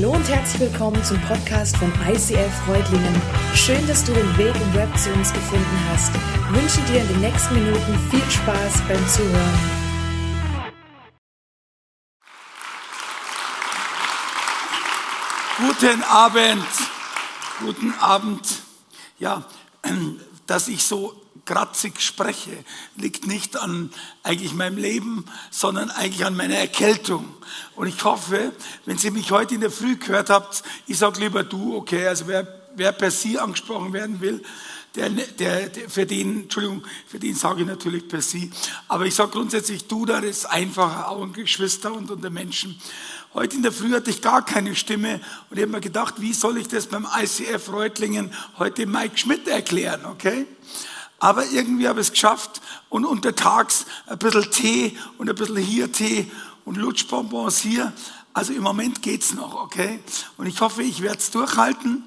Hallo und herzlich willkommen zum Podcast von ICF Freudlingen. Schön, dass du den Weg im Web zu uns gefunden hast. Ich wünsche dir in den nächsten Minuten viel Spaß beim Zuhören. Guten Abend, guten Abend. Ja, dass ich so kratzig spreche, liegt nicht an eigentlich meinem Leben, sondern eigentlich an meiner Erkältung. Und ich hoffe, wenn Sie mich heute in der Früh gehört habt, ich sage lieber du, okay, also wer, wer per Sie angesprochen werden will, der, der, der, für den, Entschuldigung, für den sage ich natürlich per Sie. Aber ich sage grundsätzlich du, da ist einfacher, auch ein Geschwister und unter Menschen. Heute in der Früh hatte ich gar keine Stimme und ich habe mir gedacht, wie soll ich das beim ICF Reutlingen heute Mike Schmidt erklären, okay? Aber irgendwie habe ich es geschafft und untertags ein bisschen Tee und ein bisschen hier Tee und Lutschbonbons hier. Also im Moment geht's noch, okay? Und ich hoffe, ich werde es durchhalten,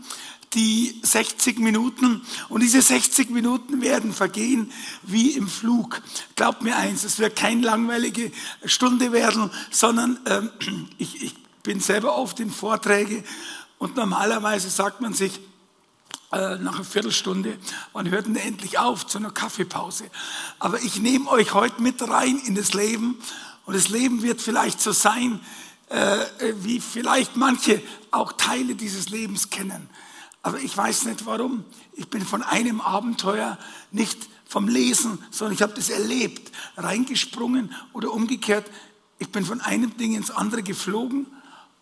die 60 Minuten. Und diese 60 Minuten werden vergehen wie im Flug. Glaubt mir eins, es wird keine langweilige Stunde werden, sondern ähm, ich, ich bin selber oft in Vorträge und normalerweise sagt man sich, nach einer Viertelstunde, wann hört denn endlich auf zu einer Kaffeepause? Aber ich nehme euch heute mit rein in das Leben und das Leben wird vielleicht so sein, äh, wie vielleicht manche auch Teile dieses Lebens kennen. Aber ich weiß nicht warum. Ich bin von einem Abenteuer nicht vom Lesen, sondern ich habe das erlebt, reingesprungen oder umgekehrt. Ich bin von einem Ding ins andere geflogen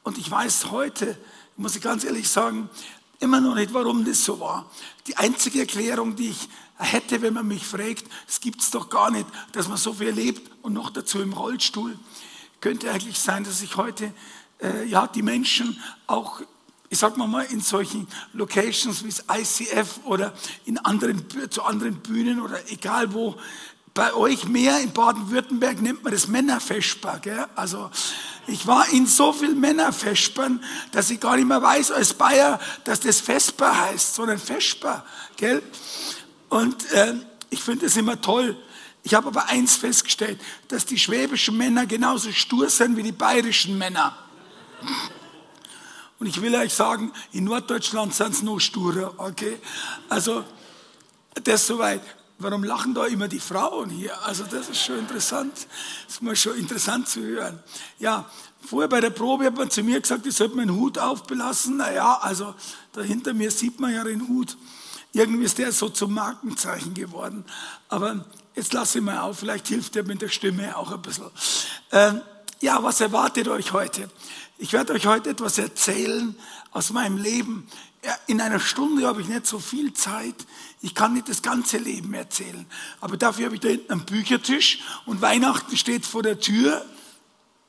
und ich weiß heute, muss ich ganz ehrlich sagen, immer noch nicht, warum das so war. Die einzige Erklärung, die ich hätte, wenn man mich fragt, es gibt es doch gar nicht, dass man so viel lebt und noch dazu im Rollstuhl, könnte eigentlich sein, dass ich heute äh, ja die Menschen auch ich sag mal mal, in solchen Locations wie das ICF oder in anderen, zu anderen Bühnen oder egal wo, bei euch mehr in Baden-Württemberg nennt man das Männerfestbar. Gell? Also ich war in so vielen Männerfestbern, dass ich gar nicht mehr weiß als Bayer, dass das Vesper heißt, sondern Vesper. Gell? Und äh, ich finde es immer toll. Ich habe aber eins festgestellt, dass die schwäbischen Männer genauso stur sind wie die bayerischen Männer. Und ich will euch sagen, in Norddeutschland sind es noch sturer, okay? Also, das soweit. Warum lachen da immer die Frauen hier? Also das ist schon interessant. Das ist mal schon interessant zu hören. Ja, vorher bei der Probe hat man zu mir gesagt, ich sollte meinen Hut aufbelassen. Naja, also da hinter mir sieht man ja den Hut. Irgendwie ist der so zum Markenzeichen geworden. Aber jetzt lasse ich mal auf, vielleicht hilft der mit der Stimme auch ein bisschen. Ähm, ja, was erwartet euch heute? Ich werde euch heute etwas erzählen aus meinem Leben. In einer Stunde habe ich nicht so viel Zeit. Ich kann nicht das ganze Leben erzählen. Aber dafür habe ich da hinten einen Büchertisch und Weihnachten steht vor der Tür.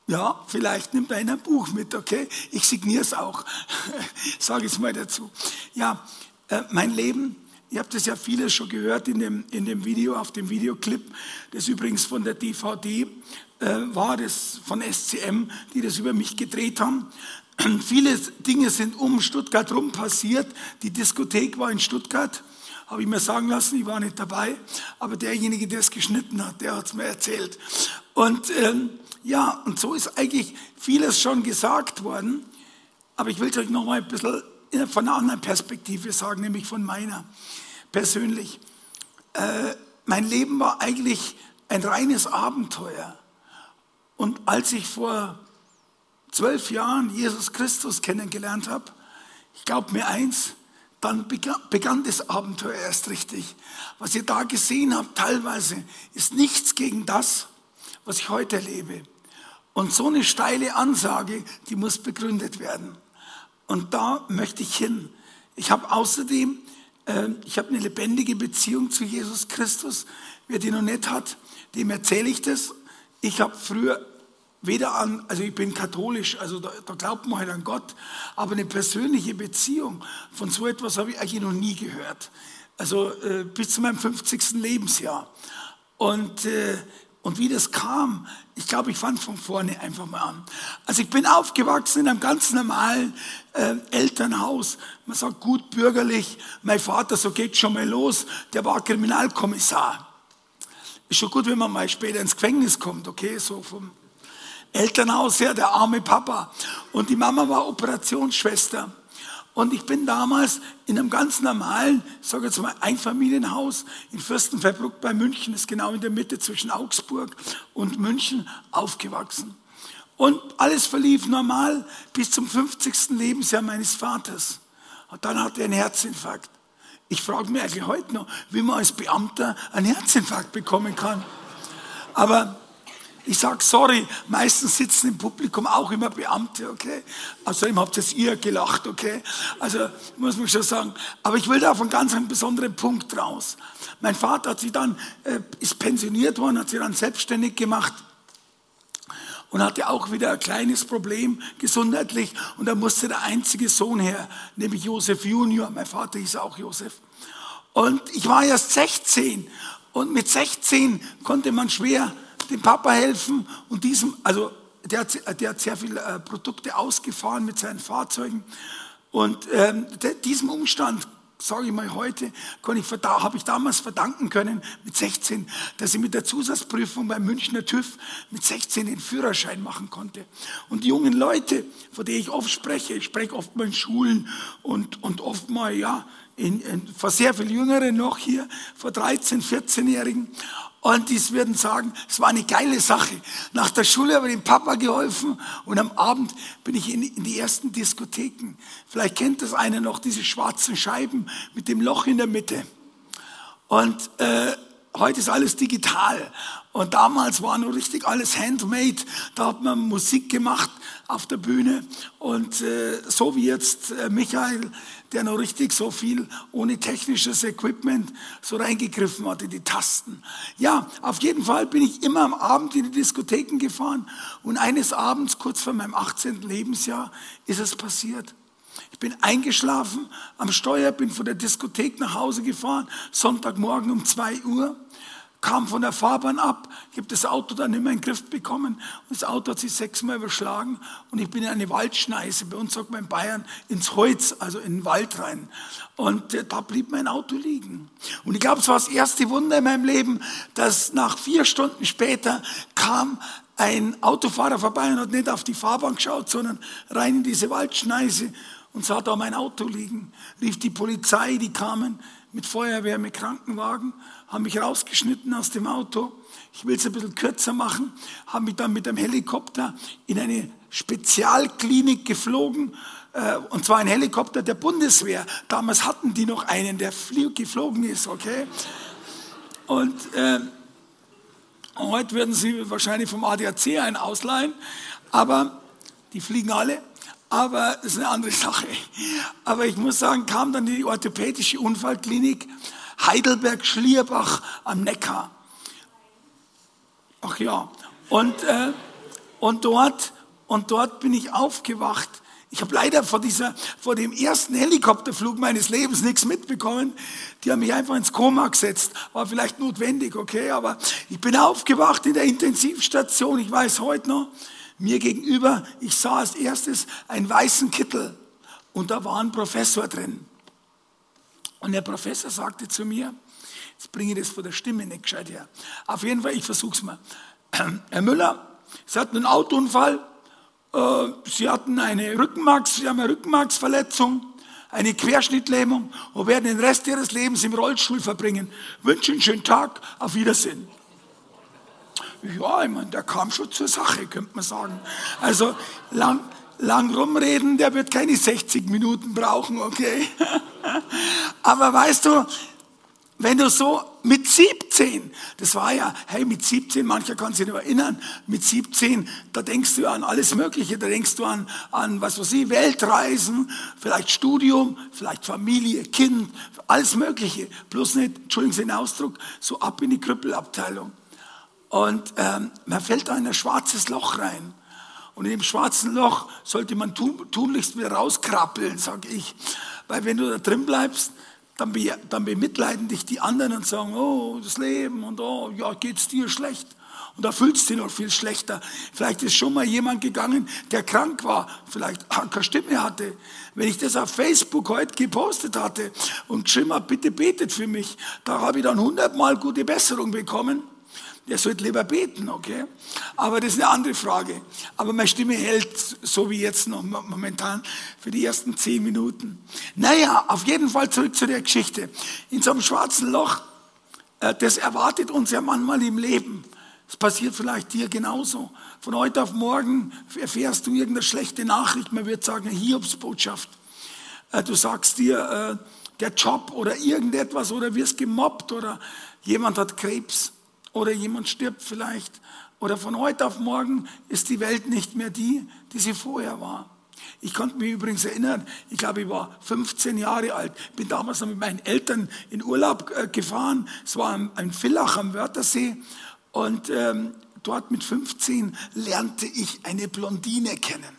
Ja, vielleicht nimmt einer ein Buch mit, okay? Ich signiere es auch. Sage es mal dazu. Ja, äh, mein Leben, ihr habt es ja vieles schon gehört in dem, in dem Video, auf dem Videoclip, das übrigens von der DVD äh, war, das von SCM, die das über mich gedreht haben. Viele Dinge sind um Stuttgart rum passiert. Die Diskothek war in Stuttgart habe ich mir sagen lassen, ich war nicht dabei, aber derjenige, der es geschnitten hat, der hat es mir erzählt. Und ähm, ja, und so ist eigentlich vieles schon gesagt worden, aber ich will es euch noch mal ein bisschen von einer anderen Perspektive sagen, nämlich von meiner persönlich. Äh, mein Leben war eigentlich ein reines Abenteuer. Und als ich vor zwölf Jahren Jesus Christus kennengelernt habe, ich glaube mir eins, dann begann das Abenteuer erst richtig. Was ihr da gesehen habt, teilweise, ist nichts gegen das, was ich heute erlebe. Und so eine steile Ansage, die muss begründet werden. Und da möchte ich hin. Ich habe außerdem, äh, ich habe eine lebendige Beziehung zu Jesus Christus. Wer die noch nicht hat, dem erzähle ich das. Ich habe früher weder an, also ich bin katholisch, also da, da glaubt man halt an Gott, aber eine persönliche Beziehung von so etwas habe ich eigentlich noch nie gehört. Also äh, bis zu meinem 50. Lebensjahr. Und, äh, und wie das kam, ich glaube, ich fange von vorne einfach mal an. Also ich bin aufgewachsen in einem ganz normalen äh, Elternhaus. Man sagt gut bürgerlich. Mein Vater, so geht schon mal los, der war Kriminalkommissar. Ist schon gut, wenn man mal später ins Gefängnis kommt, okay, so vom Elternhaus her, der arme Papa. Und die Mama war Operationsschwester. Und ich bin damals in einem ganz normalen, ich sage jetzt mal, Einfamilienhaus in Fürstenfeldbruck bei München, ist genau in der Mitte zwischen Augsburg und München, aufgewachsen. Und alles verlief normal bis zum 50. Lebensjahr meines Vaters. Und dann hatte er einen Herzinfarkt. Ich frage mich eigentlich heute noch, wie man als Beamter einen Herzinfarkt bekommen kann. Aber ich sage sorry, meistens sitzen im Publikum auch immer Beamte, okay? Außerdem habt jetzt ihr gelacht, okay? Also muss man schon sagen. Aber ich will da auf einen ganz einen besonderen Punkt raus. Mein Vater hat sich dann, äh, ist pensioniert worden, hat sich dann selbstständig gemacht und hatte auch wieder ein kleines Problem gesundheitlich und da musste der einzige Sohn her, nämlich Josef Junior. Mein Vater hieß auch Josef. Und ich war erst 16 und mit 16 konnte man schwer dem Papa helfen und diesem, also der, der hat sehr viele äh, Produkte ausgefahren mit seinen Fahrzeugen und ähm, diesem Umstand sage ich mal heute, habe ich damals verdanken können mit 16, dass ich mit der Zusatzprüfung beim Münchner TÜV mit 16 den Führerschein machen konnte. Und die jungen Leute, von denen ich oft spreche, ich spreche oft mal in Schulen und, und oft mal, ja, in, in, vor sehr viel Jüngeren noch hier, vor 13, 14-Jährigen. Und die würden sagen, es war eine geile Sache. Nach der Schule habe ich dem Papa geholfen und am Abend bin ich in, in die ersten Diskotheken. Vielleicht kennt das einer noch, diese schwarzen Scheiben mit dem Loch in der Mitte. Und äh, heute ist alles digital. Und damals war nur richtig alles handmade. Da hat man Musik gemacht auf der Bühne. Und äh, so wie jetzt äh, Michael der noch richtig so viel ohne technisches Equipment so reingegriffen hat in die Tasten. Ja, auf jeden Fall bin ich immer am Abend in die Diskotheken gefahren und eines Abends, kurz vor meinem 18. Lebensjahr, ist es passiert. Bin eingeschlafen am Steuer, bin von der Diskothek nach Hause gefahren, Sonntagmorgen um zwei Uhr kam von der Fahrbahn ab, ich habe das Auto dann nicht mehr in den Griff bekommen und das Auto hat sich sechsmal überschlagen und ich bin in eine Waldschneise, bei uns sagt man in Bayern, ins Holz, also in den Wald rein. Und äh, da blieb mein Auto liegen. Und ich glaube, es war das erste Wunder in meinem Leben, dass nach vier Stunden später kam ein Autofahrer vorbei und hat nicht auf die Fahrbahn geschaut, sondern rein in diese Waldschneise und sah da mein Auto liegen, rief die Polizei, die kamen mit Feuerwehr, mit Krankenwagen haben mich rausgeschnitten aus dem Auto. Ich will es ein bisschen kürzer machen, haben mich dann mit einem Helikopter in eine Spezialklinik geflogen, äh, und zwar ein Helikopter der Bundeswehr. Damals hatten die noch einen, der geflogen ist, okay? Und äh, heute würden sie wahrscheinlich vom ADAC einen ausleihen, aber die fliegen alle. Aber das ist eine andere Sache. Aber ich muss sagen, kam dann die orthopädische Unfallklinik Heidelberg-Schlierbach am Neckar. Ach ja, und, äh, und, dort, und dort bin ich aufgewacht. Ich habe leider vor, dieser, vor dem ersten Helikopterflug meines Lebens nichts mitbekommen. Die haben mich einfach ins Koma gesetzt. War vielleicht notwendig, okay, aber ich bin aufgewacht in der Intensivstation. Ich weiß heute noch, mir gegenüber, ich sah als erstes einen weißen Kittel und da war ein Professor drin. Und der Professor sagte zu mir, jetzt bringe ich das von der Stimme nicht gescheit her. Auf jeden Fall, ich versuche es mal. Herr Müller, Sie hatten einen Autounfall, äh, Sie hatten eine Rückenmarks, Sie haben eine Rückenmarksverletzung, eine Querschnittlähmung und werden den Rest Ihres Lebens im Rollstuhl verbringen. Wünsche einen schönen Tag, auf Wiedersehen. Ja, ich meine, der kam schon zur Sache, könnte man sagen. Also lang, lang rumreden, der wird keine 60 Minuten brauchen, okay? Aber weißt du, wenn du so mit 17, das war ja, hey, mit 17, mancher kann sich noch erinnern, mit 17, da denkst du an alles Mögliche, da denkst du an, an was weiß ich, Weltreisen, vielleicht Studium, vielleicht Familie, Kind, alles Mögliche. Bloß nicht, entschuldigen Sie den Ausdruck, so ab in die Krüppelabteilung. Und ähm, man fällt da in ein schwarzes Loch rein. Und in dem schwarzen Loch sollte man tunlichst wieder rauskrabbeln, sage ich. Weil wenn du da drin bleibst, dann, be, dann bemitleiden dich die anderen und sagen, oh, das Leben und oh, ja, geht's dir schlecht. Und da fühlst du dich noch viel schlechter. Vielleicht ist schon mal jemand gegangen, der krank war, vielleicht keine Stimme hatte. Wenn ich das auf Facebook heute gepostet hatte und geschrieben habe, bitte betet für mich, da habe ich dann hundertmal gute Besserung bekommen. Der sollte lieber beten, okay? Aber das ist eine andere Frage. Aber meine Stimme hält so wie jetzt noch momentan für die ersten zehn Minuten. Naja, auf jeden Fall zurück zu der Geschichte. In so einem schwarzen Loch, äh, das erwartet uns ja manchmal im Leben. Es passiert vielleicht dir genauso. Von heute auf morgen erfährst du irgendeine schlechte Nachricht. Man wird sagen, Hiobsbotschaft. Äh, du sagst dir, äh, der Job oder irgendetwas oder wirst gemobbt oder jemand hat Krebs oder jemand stirbt vielleicht. Oder von heute auf morgen ist die Welt nicht mehr die, die sie vorher war. Ich konnte mich übrigens erinnern, ich glaube, ich war 15 Jahre alt, bin damals noch mit meinen Eltern in Urlaub äh, gefahren. Es war ein Villach am Wörthersee und ähm, dort mit 15 lernte ich eine Blondine kennen.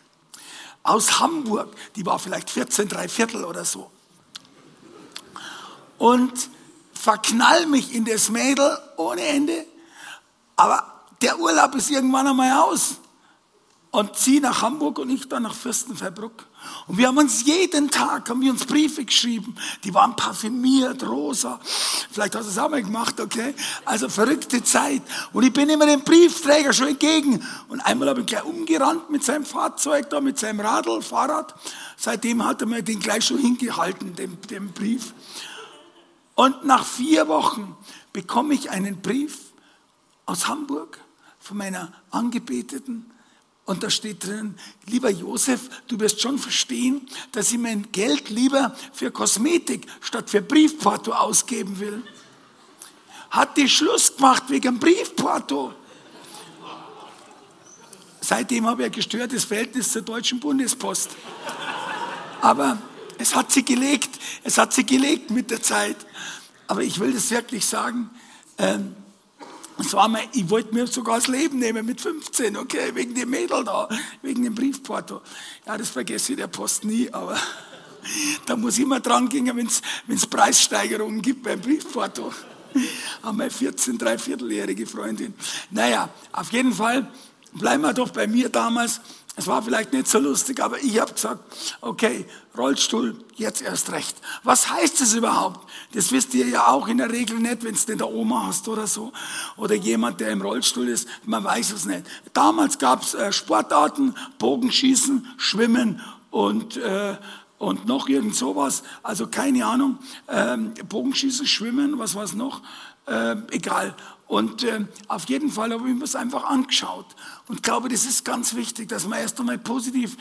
Aus Hamburg, die war vielleicht 14, drei Viertel oder so und verknall mich in das Mädel ohne Ende. Aber der Urlaub ist irgendwann einmal aus. Und sie nach Hamburg und ich dann nach Fürstenfeldbruck. Und wir haben uns jeden Tag, haben wir uns Briefe geschrieben. Die waren parfümiert, rosa. Vielleicht hast du es auch mal gemacht, okay? Also verrückte Zeit. Und ich bin immer dem Briefträger schon entgegen. Und einmal habe ich gleich umgerannt mit seinem Fahrzeug da, mit seinem Radl, Fahrrad. Seitdem hat er mir den gleich schon hingehalten, den, den Brief. Und nach vier Wochen bekomme ich einen Brief aus Hamburg von meiner Angebeteten. Und da steht drin, lieber Josef, du wirst schon verstehen, dass ich mein Geld lieber für Kosmetik statt für Briefporto ausgeben will. Hat die Schluss gemacht wegen Briefporto. Seitdem habe ich ein gestörtes Verhältnis zur Deutschen Bundespost. Aber es hat sie gelegt, es hat sie gelegt mit der Zeit. Aber ich will das wirklich sagen, ähm, war mein, ich wollte mir sogar das Leben nehmen mit 15, okay, wegen dem Mädel da, wegen dem Briefporto. Ja, das vergesse ich der Post nie, aber da muss ich immer dran gehen, wenn es Preissteigerungen gibt beim Briefporto. An meine 14, dreivierteljährige Freundin. Naja, auf jeden Fall bleiben wir doch bei mir damals. Es war vielleicht nicht so lustig, aber ich habe gesagt, okay, Rollstuhl, jetzt erst recht. Was heißt es überhaupt? Das wisst ihr ja auch in der Regel nicht, wenn es denn der Oma hast oder so. Oder jemand, der im Rollstuhl ist, man weiß es nicht. Damals gab es äh, Sportarten, Bogenschießen, Schwimmen und, äh, und noch irgend sowas. Also keine Ahnung, ähm, Bogenschießen, Schwimmen, was war es noch? Äh, egal. Und äh, auf jeden Fall habe ich mir das einfach angeschaut. Und glaube, das ist ganz wichtig, dass man erst einmal positiv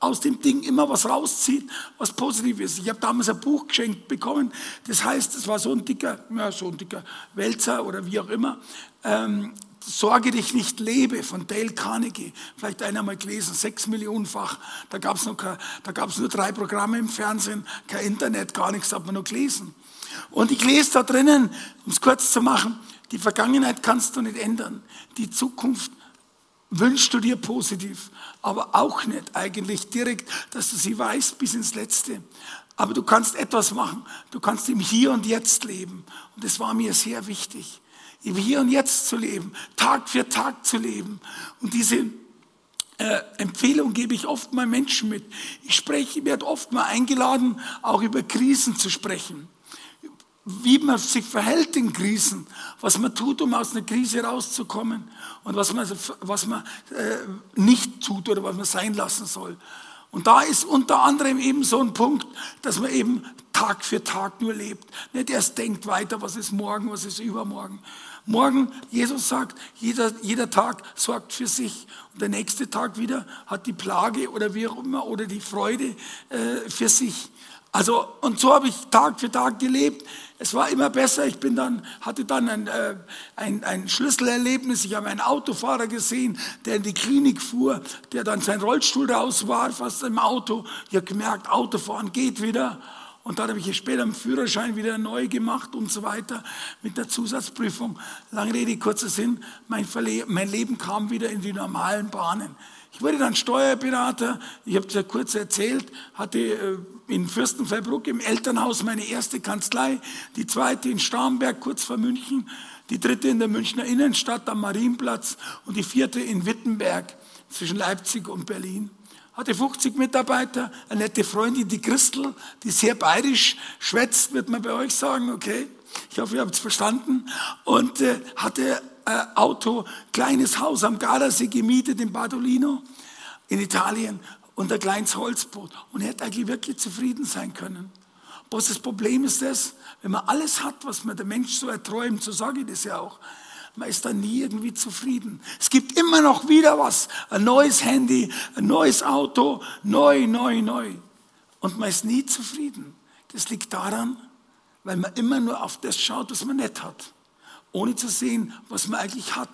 aus dem Ding immer was rauszieht, was positiv ist. Ich habe damals ein Buch geschenkt bekommen, das heißt, es war so ein dicker, ja, so ein dicker Wälzer oder wie auch immer. Ähm, Sorge dich nicht lebe von Dale Carnegie. Vielleicht einer mal gelesen, sechs Millionenfach. Da gab es nur drei Programme im Fernsehen, kein Internet, gar nichts, hat man nur gelesen. Und ich lese da drinnen, um es kurz zu machen, die Vergangenheit kannst du nicht ändern. Die Zukunft wünschst du dir positiv, aber auch nicht eigentlich direkt, dass du sie weißt bis ins Letzte. Aber du kannst etwas machen. Du kannst im Hier und Jetzt leben. Und das war mir sehr wichtig. Im Hier und Jetzt zu leben, Tag für Tag zu leben. Und diese äh, Empfehlung gebe ich oft mal Menschen mit. Ich spreche, ich werde oft mal eingeladen, auch über Krisen zu sprechen wie man sich verhält in Krisen, was man tut, um aus einer Krise rauszukommen und was man, was man äh, nicht tut oder was man sein lassen soll. Und da ist unter anderem eben so ein Punkt, dass man eben Tag für Tag nur lebt. Nicht erst denkt weiter, was ist morgen, was ist übermorgen. Morgen, Jesus sagt, jeder, jeder Tag sorgt für sich. Und der nächste Tag wieder hat die Plage oder wie auch immer oder die Freude äh, für sich. Also, und so habe ich Tag für Tag gelebt. Es war immer besser. Ich bin dann, hatte dann ein, äh, ein, ein Schlüsselerlebnis. Ich habe einen Autofahrer gesehen, der in die Klinik fuhr, der dann sein Rollstuhl raus war, fast im Auto. Ich habe gemerkt, Autofahren geht wieder. Und dann habe ich später einen Führerschein wieder neu gemacht und so weiter mit der Zusatzprüfung. Lange Rede, kurzer Sinn, mein, mein Leben kam wieder in die normalen Bahnen. Ich wurde dann Steuerberater, ich habe es ja kurz erzählt, hatte äh, in Fürstenfeldbruck im Elternhaus meine erste Kanzlei, die zweite in Starnberg kurz vor München, die dritte in der Münchner Innenstadt am Marienplatz und die vierte in Wittenberg zwischen Leipzig und Berlin. Hatte 50 Mitarbeiter, eine nette Freundin, die Christel, die sehr bayerisch schwätzt, wird man bei euch sagen, okay? Ich hoffe, ihr habt es verstanden. Und äh, hatte äh, Auto, kleines Haus am Gardasee gemietet in Badolino in Italien und ein kleines Holzboot. Und er hätte eigentlich wirklich zufrieden sein können. Bloß das Problem ist das, wenn man alles hat, was man der Mensch so erträumt, so sage ich das ja auch, man ist dann nie irgendwie zufrieden. Es gibt immer noch wieder was. Ein neues Handy, ein neues Auto, neu, neu, neu. Und man ist nie zufrieden. Das liegt daran, weil man immer nur auf das schaut, was man nicht hat, ohne zu sehen, was man eigentlich hat.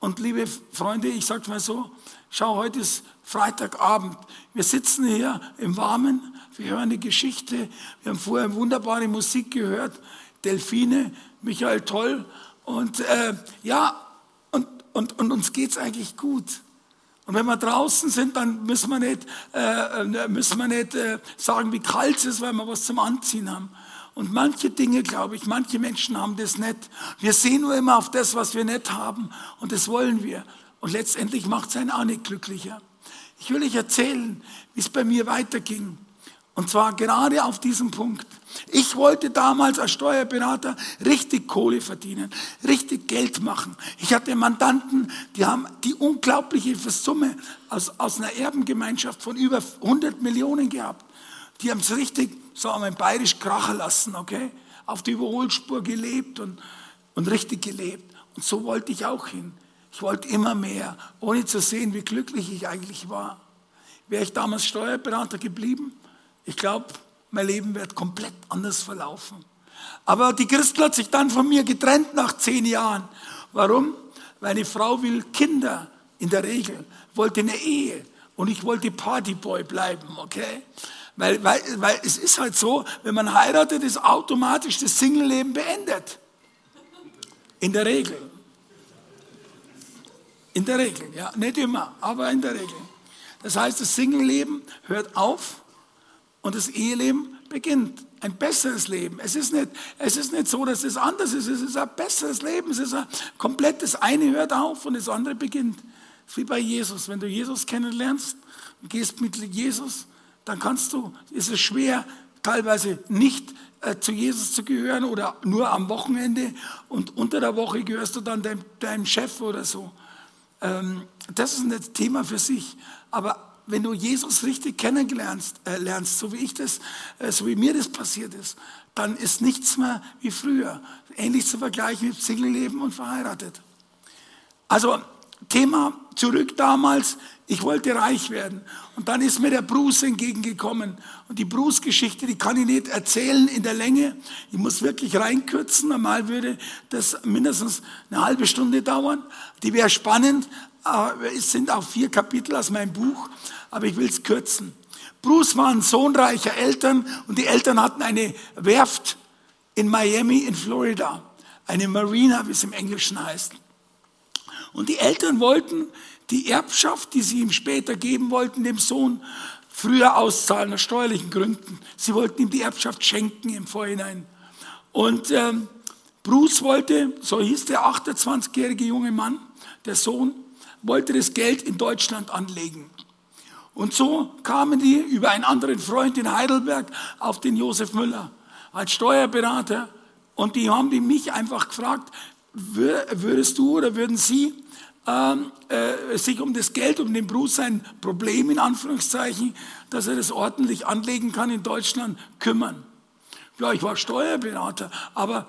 Und liebe Freunde, ich sage mal so, schau, heute ist Freitagabend. Wir sitzen hier im Warmen, wir hören eine Geschichte, wir haben vorher wunderbare Musik gehört, Delfine, Michael Toll. Und äh, ja, und, und, und uns geht's eigentlich gut. Und wenn wir draußen sind, dann müssen wir nicht, äh, äh, müssen wir nicht äh, sagen, wie kalt es ist, weil wir was zum Anziehen haben. Und manche Dinge, glaube ich, manche Menschen haben das nicht. Wir sehen nur immer auf das, was wir nicht haben. Und das wollen wir. Und letztendlich macht es einen auch nicht glücklicher. Ich will euch erzählen, wie es bei mir weiterging. Und zwar gerade auf diesem Punkt. Ich wollte damals als Steuerberater richtig Kohle verdienen, richtig Geld machen. Ich hatte Mandanten, die haben die unglaubliche Summe aus, aus einer Erbengemeinschaft von über 100 Millionen gehabt. Die haben es richtig, sagen wir mal, bayerisch krachen lassen, okay? Auf die Überholspur gelebt und, und richtig gelebt. Und so wollte ich auch hin. Ich wollte immer mehr, ohne zu sehen, wie glücklich ich eigentlich war. Wäre ich damals Steuerberater geblieben, ich glaube, mein Leben wird komplett anders verlaufen. Aber die Christel hat sich dann von mir getrennt nach zehn Jahren. Warum? Weil eine Frau will Kinder in der Regel, wollte eine Ehe und ich wollte Partyboy bleiben, okay? Weil, weil, weil es ist halt so, wenn man heiratet, ist automatisch das Single-Leben beendet. In der Regel. In der Regel, ja, nicht immer, aber in der Regel. Das heißt, das Single-Leben hört auf und das Eheleben beginnt. Ein besseres Leben. Es ist nicht, es ist nicht so, dass es anders ist. Es ist ein besseres Leben. Es ist ein komplettes eine hört auf und das andere beginnt. Ist wie bei Jesus. Wenn du Jesus kennenlernst und gehst mit Jesus, dann kannst du, ist es schwer, teilweise nicht äh, zu Jesus zu gehören oder nur am Wochenende und unter der Woche gehörst du dann deinem, deinem Chef oder so. Ähm, das ist ein Thema für sich. Aber wenn du Jesus richtig kennenlernst, äh, lernst, so wie ich das, äh, so wie mir das passiert ist, dann ist nichts mehr wie früher. Ähnlich zu vergleichen mit Single-Leben und verheiratet. Also Thema zurück damals, ich wollte reich werden. Und dann ist mir der Bruce entgegengekommen. Und die Bruce-Geschichte, die kann ich nicht erzählen in der Länge. Ich muss wirklich reinkürzen. Normal würde das mindestens eine halbe Stunde dauern. Die wäre spannend. Es sind auch vier Kapitel aus meinem Buch, aber ich will es kürzen. Bruce war ein Sohn reicher Eltern und die Eltern hatten eine Werft in Miami in Florida. Eine Marina, wie es im Englischen heißt. Und die Eltern wollten die Erbschaft, die sie ihm später geben wollten, dem Sohn, früher auszahlen aus steuerlichen Gründen. Sie wollten ihm die Erbschaft schenken im Vorhinein. Und ähm, Bruce wollte, so hieß der 28-jährige junge Mann, der Sohn, wollte das Geld in Deutschland anlegen. Und so kamen die über einen anderen Freund in Heidelberg auf den Josef Müller als Steuerberater. Und die haben mich einfach gefragt, würdest du oder würden Sie ähm, äh, sich um das Geld, um den Bruce sein Problem in Anführungszeichen, dass er das ordentlich anlegen kann in Deutschland, kümmern. Ja, ich war Steuerberater, aber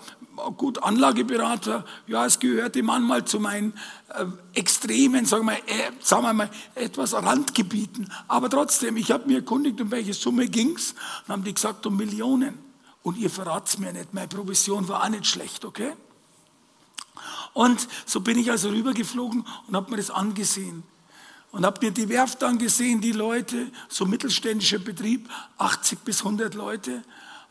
gut, Anlageberater, ja, es gehörte manchmal zu meinen äh, extremen, sagen wir, äh, sagen wir mal, etwas Randgebieten. Aber trotzdem, ich habe mir erkundigt, um welche Summe ging's. Dann haben die gesagt, um Millionen. Und ihr verrat's mir nicht, meine Provision war auch nicht schlecht, okay? Und so bin ich also rübergeflogen und habe mir das angesehen. Und habe mir die Werft angesehen, die Leute, so mittelständischer Betrieb, 80 bis 100 Leute.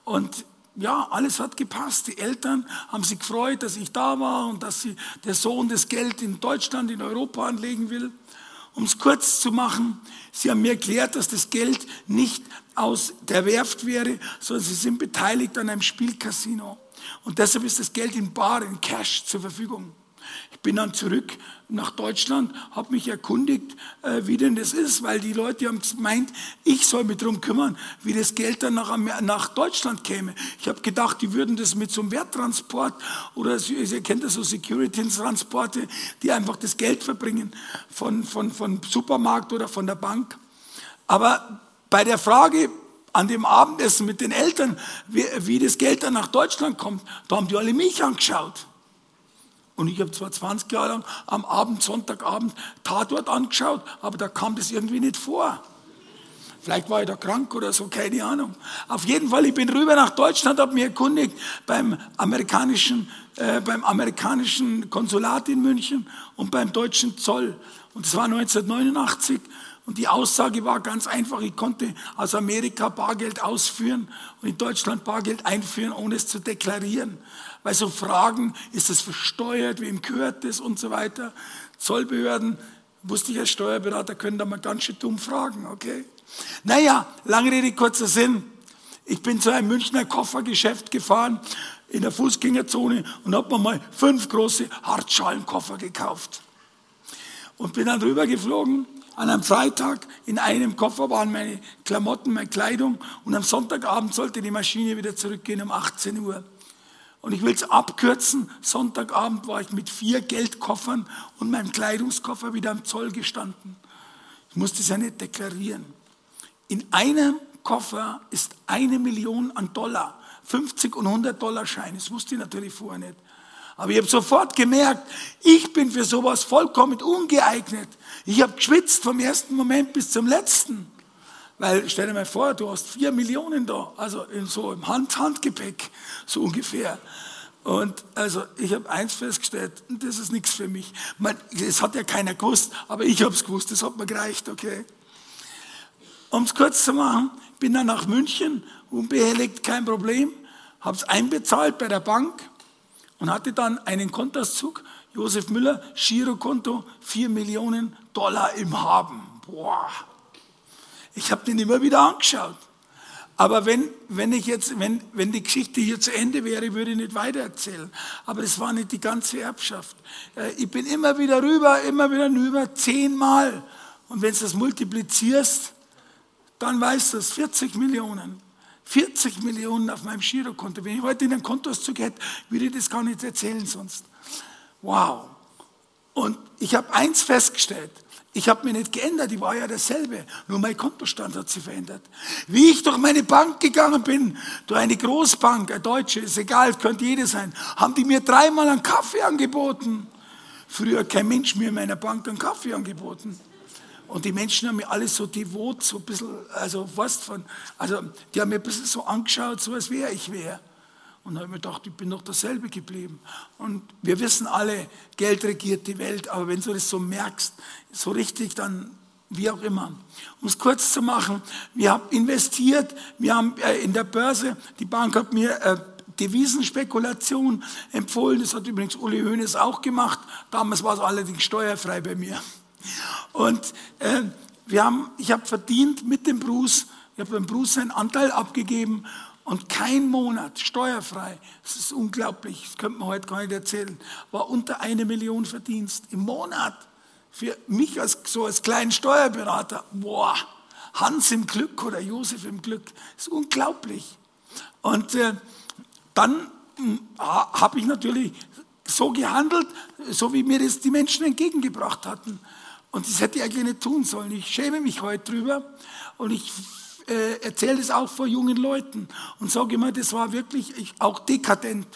Und ja, alles hat gepasst. Die Eltern haben sich gefreut, dass ich da war und dass sie, der Sohn das Geld in Deutschland, in Europa anlegen will. Um es kurz zu machen, sie haben mir erklärt, dass das Geld nicht aus der Werft wäre, sondern sie sind beteiligt an einem Spielcasino. Und deshalb ist das Geld in Bar, in Cash zur Verfügung. Ich bin dann zurück nach Deutschland, habe mich erkundigt, äh, wie denn das ist, weil die Leute haben gemeint, ich soll mich darum kümmern, wie das Geld dann nach, nach Deutschland käme. Ich habe gedacht, die würden das mit so einem Werttransport oder ihr kennt das so Security-Transporte, die einfach das Geld verbringen von, von, von Supermarkt oder von der Bank. Aber bei der Frage, an dem Abendessen mit den Eltern, wie, wie, das Geld dann nach Deutschland kommt, da haben die alle mich angeschaut. Und ich habe zwar 20 Jahre lang am Abend, Sonntagabend, Tatort angeschaut, aber da kam das irgendwie nicht vor. Vielleicht war ich da krank oder so, keine Ahnung. Auf jeden Fall, ich bin rüber nach Deutschland, habe mich erkundigt beim amerikanischen, äh, beim amerikanischen Konsulat in München und beim deutschen Zoll. Und das war 1989. Und die Aussage war ganz einfach, ich konnte aus Amerika Bargeld ausführen und in Deutschland Bargeld einführen, ohne es zu deklarieren. Weil so Fragen, ist es versteuert, wem gehört das und so weiter. Zollbehörden, wusste ich als Steuerberater, können da mal ganz schön dumm fragen, okay? Naja, lange Rede, kurzer Sinn. Ich bin zu einem Münchner Koffergeschäft gefahren in der Fußgängerzone und habe mir mal fünf große Hartschalenkoffer gekauft. Und bin dann rübergeflogen an einem Freitag in einem Koffer waren meine Klamotten, meine Kleidung und am Sonntagabend sollte die Maschine wieder zurückgehen um 18 Uhr. Und ich will es abkürzen, Sonntagabend war ich mit vier Geldkoffern und meinem Kleidungskoffer wieder am Zoll gestanden. Ich musste es ja nicht deklarieren. In einem Koffer ist eine Million an Dollar, 50 und 100 Dollar Scheine. Das wusste ich natürlich vorher nicht. Aber ich habe sofort gemerkt, ich bin für sowas vollkommen ungeeignet. Ich habe geschwitzt vom ersten Moment bis zum letzten. Weil stell dir mal vor, du hast vier Millionen da, also in so im Hand Handgepäck, so ungefähr. Und also ich habe eins festgestellt, das ist nichts für mich. Es hat ja keiner gewusst, aber ich habe es gewusst, das hat mir gereicht, okay. Um es kurz zu machen, bin dann nach München, unbehelligt, kein Problem, habe es einbezahlt bei der Bank und hatte dann einen Kontoauszug, Josef Müller, Girokonto, 4 Millionen Dollar im Haben. Boah. Ich habe den immer wieder angeschaut. Aber wenn, wenn, ich jetzt, wenn, wenn die Geschichte hier zu Ende wäre, würde ich nicht weitererzählen. Aber es war nicht die ganze Erbschaft. Äh, ich bin immer wieder rüber, immer wieder rüber, zehnmal. Und wenn du das multiplizierst, dann weißt du es, 40 Millionen. 40 Millionen auf meinem Girokonto. Wenn ich heute in einen Kontoauszug hätte, würde ich das gar nicht erzählen sonst. Wow. Und ich habe eins festgestellt. Ich habe mich nicht geändert, ich war ja dasselbe, nur mein Kontostand hat sich verändert. Wie ich durch meine Bank gegangen bin, durch eine Großbank, eine deutsche, ist egal, könnte jede sein, haben die mir dreimal einen Kaffee angeboten. Früher kein Mensch mir in meiner Bank einen Kaffee angeboten. Und die Menschen haben mir alles so devot, so ein bisschen, also was von, also die haben mir ein bisschen so angeschaut, so als wäre ich wer. Und habe mir gedacht, ich bin doch dasselbe geblieben. Und wir wissen alle, Geld regiert die Welt, aber wenn du das so merkst, so richtig, dann wie auch immer. Um es kurz zu machen, wir haben investiert, wir haben äh, in der Börse, die Bank hat mir äh, Devisenspekulation empfohlen, das hat übrigens Uli Hoeneß auch gemacht, damals war es allerdings steuerfrei bei mir. Und äh, wir haben, ich habe verdient mit dem Bruce, ich habe dem Bruce seinen Anteil abgegeben und kein Monat steuerfrei, das ist unglaublich, das könnte man heute gar nicht erzählen, war unter eine Million Verdienst im Monat. Für mich als, so als kleinen Steuerberater, boah, Hans im Glück oder Josef im Glück, ist unglaublich. Und äh, dann hm, habe ich natürlich so gehandelt, so wie mir das die Menschen entgegengebracht hatten. Und das hätte ich eigentlich nicht tun sollen. Ich schäme mich heute drüber und ich äh, erzähle das auch vor jungen Leuten und sage immer, das war wirklich ich, auch dekadent.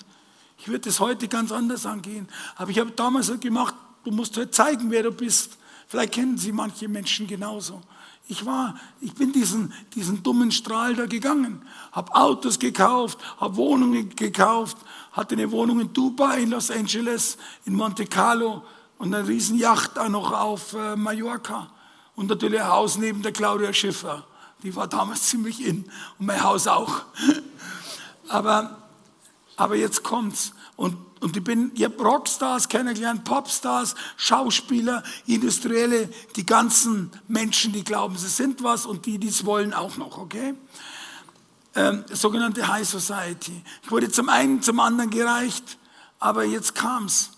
Ich würde das heute ganz anders angehen. Aber ich habe damals gemacht, du musst heute zeigen, wer du bist. Vielleicht kennen Sie manche Menschen genauso. Ich war, ich bin diesen, diesen dummen Strahl da gegangen, habe Autos gekauft, habe Wohnungen gekauft, hatte eine Wohnung in Dubai, in Los Angeles, in Monte Carlo, und eine Riesenjacht auch noch auf äh, Mallorca. Und natürlich ein Haus neben der Claudia Schiffer. Die war damals ziemlich in. Und mein Haus auch. aber, aber jetzt kommt's. Und, und ich bin, ich habe Rockstars kennengelernt, Popstars, Schauspieler, Industrielle, die ganzen Menschen, die glauben, sie sind was und die, die es wollen, auch noch, okay? Ähm, sogenannte High Society. Ich wurde zum einen, zum anderen gereicht, aber jetzt kam's.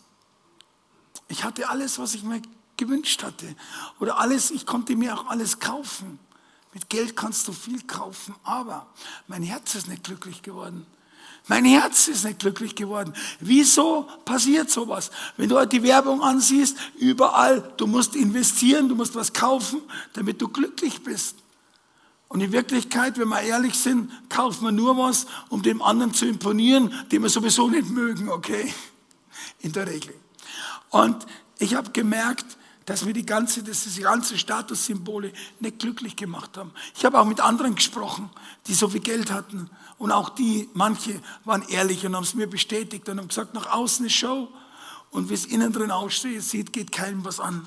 Ich hatte alles, was ich mir gewünscht hatte. Oder alles, ich konnte mir auch alles kaufen. Mit Geld kannst du viel kaufen, aber mein Herz ist nicht glücklich geworden. Mein Herz ist nicht glücklich geworden. Wieso passiert sowas? Wenn du heute die Werbung ansiehst, überall, du musst investieren, du musst was kaufen, damit du glücklich bist. Und in Wirklichkeit, wenn wir ehrlich sind, kauft man nur was, um dem anderen zu imponieren, den wir sowieso nicht mögen, okay? In der Regel. Und ich habe gemerkt, dass wir die ganze, dass diese ganzen Statussymbole nicht glücklich gemacht haben. Ich habe auch mit anderen gesprochen, die so viel Geld hatten. Und auch die, manche waren ehrlich und haben es mir bestätigt und haben gesagt, nach außen ist Show. Und wie es innen drin aussieht, geht keinem was an.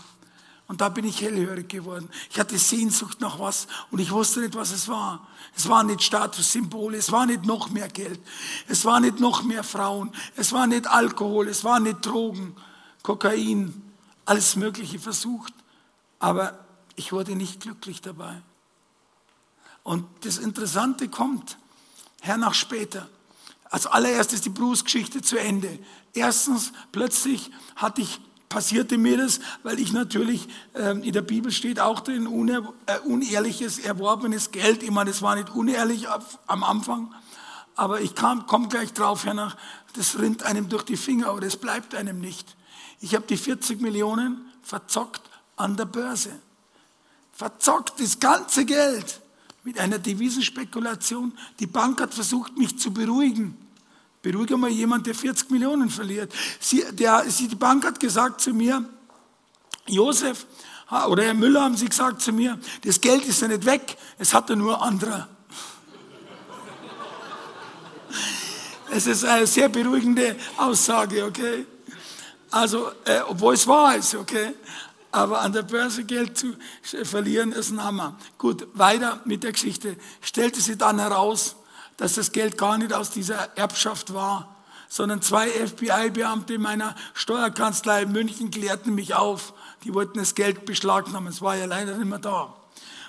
Und da bin ich hellhörig geworden. Ich hatte Sehnsucht nach was und ich wusste nicht, was es war. Es waren nicht Statussymbole, es war nicht noch mehr Geld, es war nicht noch mehr Frauen, es war nicht Alkohol, es war nicht Drogen, Kokain, alles Mögliche versucht, aber ich wurde nicht glücklich dabei. Und das Interessante kommt, hernach später. Als allererstes die Bruce-Geschichte zu Ende. Erstens, plötzlich hatte ich, passierte mir das, weil ich natürlich, äh, in der Bibel steht auch drin, unehr, äh, unehrliches, erworbenes Geld. Ich meine, das war nicht unehrlich auf, am Anfang, aber ich komme gleich drauf hernach, das rinnt einem durch die Finger, aber das bleibt einem nicht. Ich habe die 40 Millionen verzockt an der Börse. Verzockt das ganze Geld mit einer Devisenspekulation. Die Bank hat versucht, mich zu beruhigen. Beruhige mal jemand, der 40 Millionen verliert. Sie, der, sie, die Bank hat gesagt zu mir, Josef oder Herr Müller haben sie gesagt zu mir, das Geld ist ja nicht weg, es hatte nur anderer. Es ist eine sehr beruhigende Aussage, okay? Also, äh, obwohl es wahr ist, okay? Aber an der Börse Geld zu verlieren ist ein Hammer. Gut, weiter mit der Geschichte. Stellte sich dann heraus, dass das Geld gar nicht aus dieser Erbschaft war, sondern zwei FBI-Beamte meiner Steuerkanzlei in München klärten mich auf. Die wollten das Geld beschlagnahmen. Es war ja leider nicht mehr da.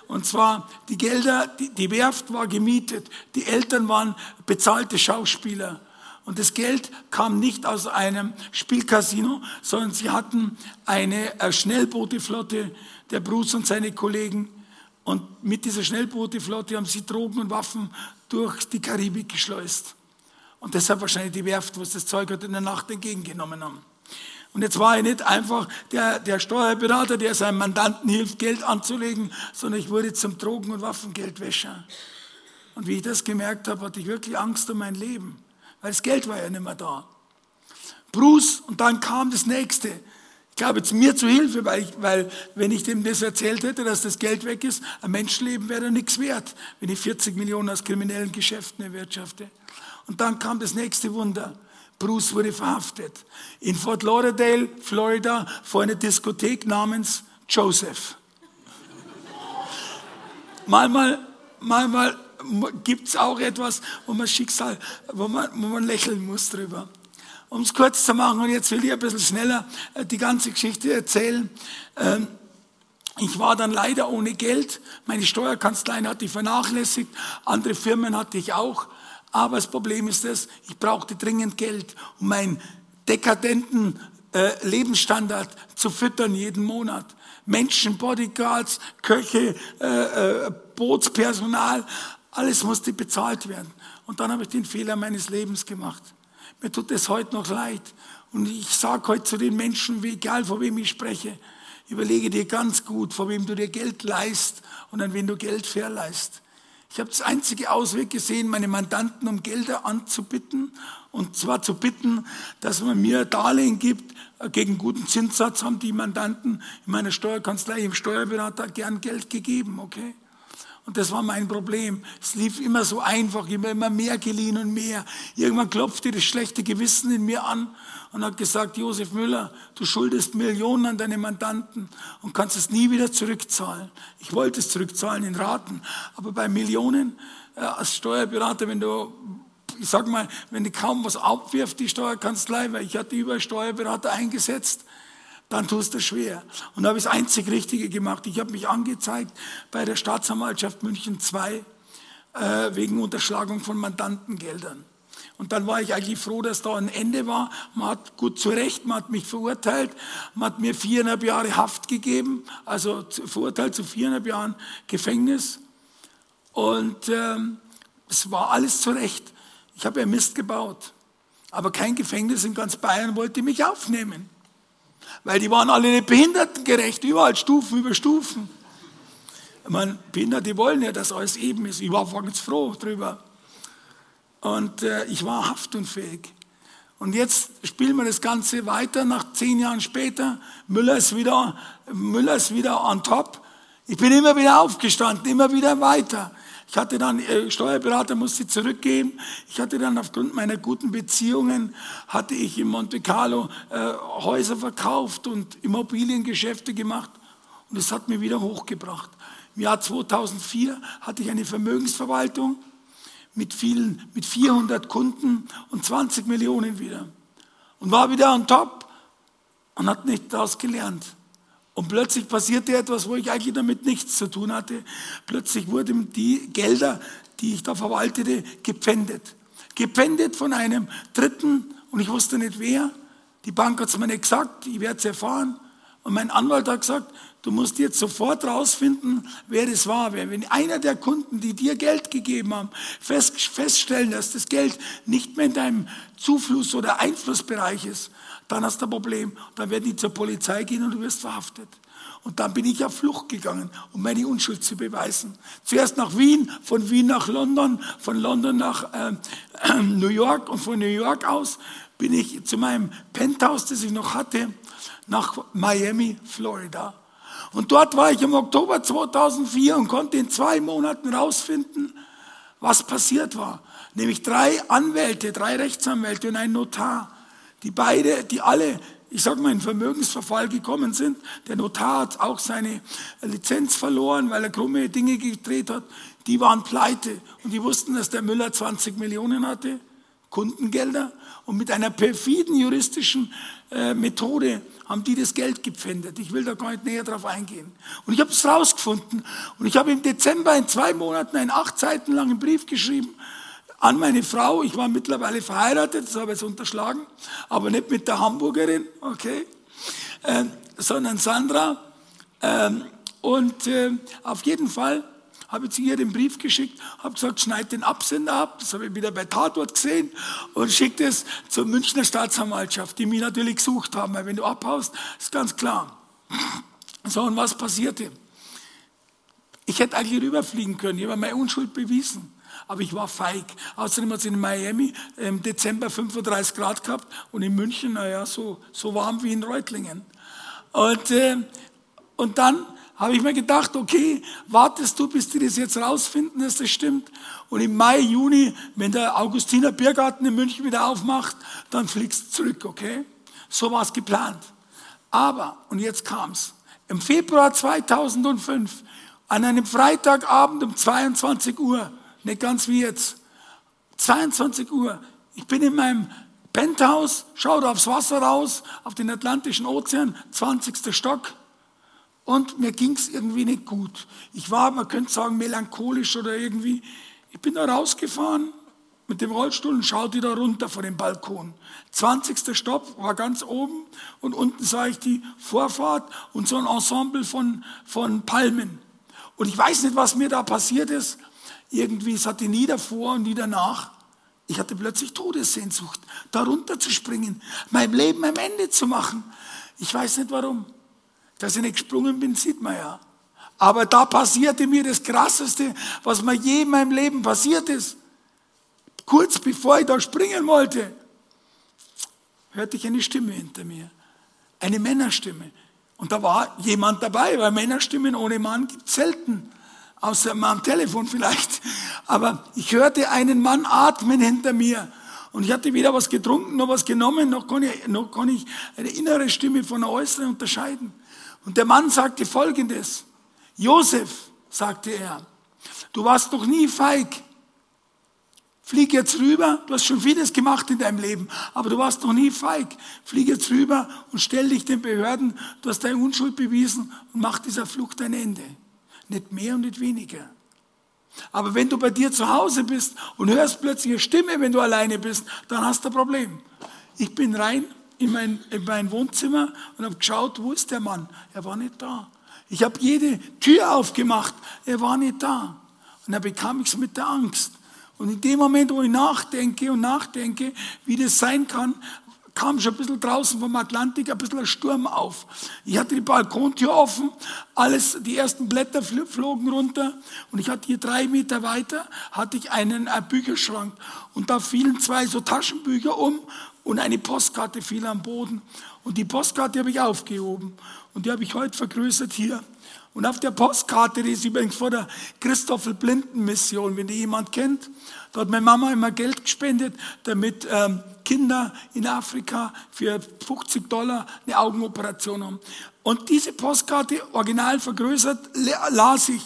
Und zwar die Gelder, die, die Werft war gemietet, die Eltern waren bezahlte Schauspieler. Und das Geld kam nicht aus einem Spielcasino, sondern sie hatten eine äh, Schnellbooteflotte, der Bruce und seine Kollegen. Und mit dieser Schnellbooteflotte haben sie Drogen und Waffen durch die Karibik geschleust. Und deshalb wahrscheinlich die Werft, wo sie das Zeug heute in der Nacht entgegengenommen haben. Und jetzt war ich nicht einfach der, der Steuerberater, der seinem Mandanten hilft, Geld anzulegen, sondern ich wurde zum Drogen- und Waffengeldwäscher. Und wie ich das gemerkt habe, hatte ich wirklich Angst um mein Leben weil das Geld war ja nicht mehr da. Bruce, und dann kam das nächste. Ich glaube, zu mir zu Hilfe, weil, ich, weil wenn ich dem das erzählt hätte, dass das Geld weg ist, ein Menschenleben wäre nichts wert, wenn ich 40 Millionen aus kriminellen Geschäften erwirtschafte. Und dann kam das nächste Wunder. Bruce wurde verhaftet. In Fort Lauderdale, Florida, vor einer Diskothek namens Joseph. Manchmal, manchmal gibt es auch etwas, wo man Schicksal, wo man, wo man lächeln muss drüber. Um es kurz zu machen, und jetzt will ich ein bisschen schneller äh, die ganze Geschichte erzählen. Ähm, ich war dann leider ohne Geld. Meine Steuerkanzleien hatte ich vernachlässigt. Andere Firmen hatte ich auch. Aber das Problem ist das, ich brauchte dringend Geld, um meinen dekadenten äh, Lebensstandard zu füttern jeden Monat. Menschen, Bodyguards, Köche, äh, Bootspersonal, alles musste bezahlt werden. Und dann habe ich den Fehler meines Lebens gemacht. Mir tut es heute noch leid. Und ich sage heute zu den Menschen, egal vor wem ich spreche, überlege dir ganz gut, vor wem du dir Geld leist und an wen du Geld verleihst. Ich habe das einzige Ausweg gesehen, meine Mandanten um Gelder anzubitten. Und zwar zu bitten, dass man mir Darlehen gibt. Gegen guten Zinssatz haben die Mandanten in meiner Steuerkanzlei, im Steuerberater gern Geld gegeben, okay? Und das war mein Problem. Es lief immer so einfach, immer, immer mehr geliehen und mehr. Irgendwann klopfte das schlechte Gewissen in mir an und hat gesagt, Josef Müller, du schuldest Millionen an deine Mandanten und kannst es nie wieder zurückzahlen. Ich wollte es zurückzahlen in Raten, aber bei Millionen äh, als Steuerberater, wenn du ich sag mal, wenn du kaum was abwirft, die Steuerkanzlei, weil ich hatte über Steuerberater eingesetzt, dann tust du schwer. Und da habe ich das einzig Richtige gemacht. Ich habe mich angezeigt bei der Staatsanwaltschaft München II äh, wegen Unterschlagung von Mandantengeldern. Und dann war ich eigentlich froh, dass da ein Ende war. Man hat gut zu Recht, man hat mich verurteilt, man hat mir viereinhalb Jahre Haft gegeben, also verurteilt zu viereinhalb Jahren Gefängnis. Und ähm, es war alles zu Recht. Ich habe ja Mist gebaut. Aber kein Gefängnis in ganz Bayern wollte mich aufnehmen. Weil die waren alle nicht behindertengerecht, überall Stufen über Stufen. Ich meine, Behinderte wollen ja, dass alles eben ist. Ich war ganz froh drüber. Und äh, ich war haftunfähig. Und jetzt spielen wir das Ganze weiter, nach zehn Jahren später. Müller ist wieder, Müller ist wieder on top. Ich bin immer wieder aufgestanden, immer wieder weiter. Ich hatte dann, äh, Steuerberater musste zurückgehen. Ich hatte dann aufgrund meiner guten Beziehungen, hatte ich in Monte Carlo äh, Häuser verkauft und Immobiliengeschäfte gemacht. Und es hat mir wieder hochgebracht. Im Jahr 2004 hatte ich eine Vermögensverwaltung mit vielen, mit 400 Kunden und 20 Millionen wieder. Und war wieder on top und hat nicht daraus gelernt. Und plötzlich passierte etwas, wo ich eigentlich damit nichts zu tun hatte. Plötzlich wurden die Gelder, die ich da verwaltete, gepfändet. Gepfändet von einem Dritten und ich wusste nicht wer. Die Bank hat es mir nicht gesagt, ich werde es erfahren. Und mein Anwalt hat gesagt, du musst jetzt sofort rausfinden, wer das war. Wenn einer der Kunden, die dir Geld gegeben haben, fest, feststellen, dass das Geld nicht mehr in deinem Zufluss- oder Einflussbereich ist, dann hast du ein Problem. Dann werden die zur Polizei gehen und du wirst verhaftet. Und dann bin ich auf Flucht gegangen, um meine Unschuld zu beweisen. Zuerst nach Wien, von Wien nach London, von London nach äh, New York und von New York aus bin ich zu meinem Penthouse, das ich noch hatte, nach Miami, Florida. Und dort war ich im Oktober 2004 und konnte in zwei Monaten herausfinden, was passiert war. Nämlich drei Anwälte, drei Rechtsanwälte und ein Notar, die beide, die alle, ich sage mal, in Vermögensverfall gekommen sind. Der Notar hat auch seine Lizenz verloren, weil er krumme Dinge gedreht hat. Die waren pleite und die wussten, dass der Müller 20 Millionen hatte, Kundengelder. Und mit einer perfiden juristischen äh, Methode haben die das Geld gepfändet. Ich will da gar nicht näher drauf eingehen. Und ich habe es rausgefunden. Und ich habe im Dezember in zwei Monaten einen acht Seiten langen Brief geschrieben an meine Frau. Ich war mittlerweile verheiratet, das habe ich jetzt unterschlagen, aber nicht mit der Hamburgerin, okay, äh, sondern Sandra. Ähm, und äh, auf jeden Fall habe ich zu ihr den Brief geschickt, habe gesagt, schneid den Absender ab, das habe ich wieder bei Tatort gesehen und schickt es zur Münchner Staatsanwaltschaft, die mich natürlich gesucht haben, weil wenn du abhaust, ist ganz klar. So, und was passierte? Ich hätte eigentlich rüberfliegen können, ich habe meine Unschuld bewiesen, aber ich war feig. Außerdem hat es in Miami im Dezember 35 Grad gehabt und in München, naja, so, so warm wie in Reutlingen. Und, äh, und dann habe ich mir gedacht, okay, wartest du, bis die das jetzt rausfinden, dass das stimmt. Und im Mai, Juni, wenn der Augustiner Biergarten in München wieder aufmacht, dann fliegst du zurück, okay? So war es geplant. Aber, und jetzt kam's, im Februar 2005, an einem Freitagabend um 22 Uhr, nicht ganz wie jetzt, 22 Uhr, ich bin in meinem Penthouse, schaue aufs Wasser raus, auf den Atlantischen Ozean, 20. Stock, und mir ging es irgendwie nicht gut. Ich war, man könnte sagen, melancholisch oder irgendwie. Ich bin da rausgefahren mit dem Rollstuhl und schaute da runter von dem Balkon. 20. Stopp war ganz oben und unten sah ich die Vorfahrt und so ein Ensemble von, von Palmen. Und ich weiß nicht, was mir da passiert ist. Irgendwie, es hatte nie davor und nie danach. Ich hatte plötzlich Todessehnsucht, da runter zu springen, meinem Leben am Ende zu machen. Ich weiß nicht warum. Dass ich nicht gesprungen bin, sieht man ja. Aber da passierte mir das Krasseste, was mir je in meinem Leben passiert ist. Kurz bevor ich da springen wollte, hörte ich eine Stimme hinter mir. Eine Männerstimme. Und da war jemand dabei, weil Männerstimmen ohne Mann gibt es selten. Außer am Telefon vielleicht. Aber ich hörte einen Mann atmen hinter mir. Und ich hatte weder was getrunken, noch was genommen, noch kann ich, noch kann ich eine innere Stimme von einer äußeren unterscheiden. Und der Mann sagte Folgendes. Josef, sagte er, du warst noch nie feig. Flieg jetzt rüber, du hast schon vieles gemacht in deinem Leben, aber du warst noch nie feig. Flieg jetzt rüber und stell dich den Behörden, du hast deine Unschuld bewiesen und mach dieser Flucht ein Ende. Nicht mehr und nicht weniger. Aber wenn du bei dir zu Hause bist und hörst plötzlich eine Stimme, wenn du alleine bist, dann hast du ein Problem. Ich bin rein in mein, in mein Wohnzimmer und habe geschaut, wo ist der Mann? Er war nicht da. Ich habe jede Tür aufgemacht, er war nicht da. Und dann bekam ich es mit der Angst. Und in dem Moment, wo ich nachdenke und nachdenke, wie das sein kann, kam schon ein bisschen draußen vom Atlantik ein bisschen ein Sturm auf. Ich hatte die Balkontür offen, alles, die ersten Blätter flogen runter und ich hatte hier drei Meter weiter, hatte ich einen, einen Bücherschrank und da fielen zwei so Taschenbücher um und eine Postkarte fiel am Boden und die Postkarte habe ich aufgehoben und die habe ich heute vergrößert hier. Und auf der Postkarte, die ist übrigens vor der Christoffel Blinden Mission, wenn die jemand kennt, da hat meine Mama immer Geld gespendet, damit ähm, Kinder in Afrika für 50 Dollar eine Augenoperation haben. Und diese Postkarte, original vergrößert, las ich.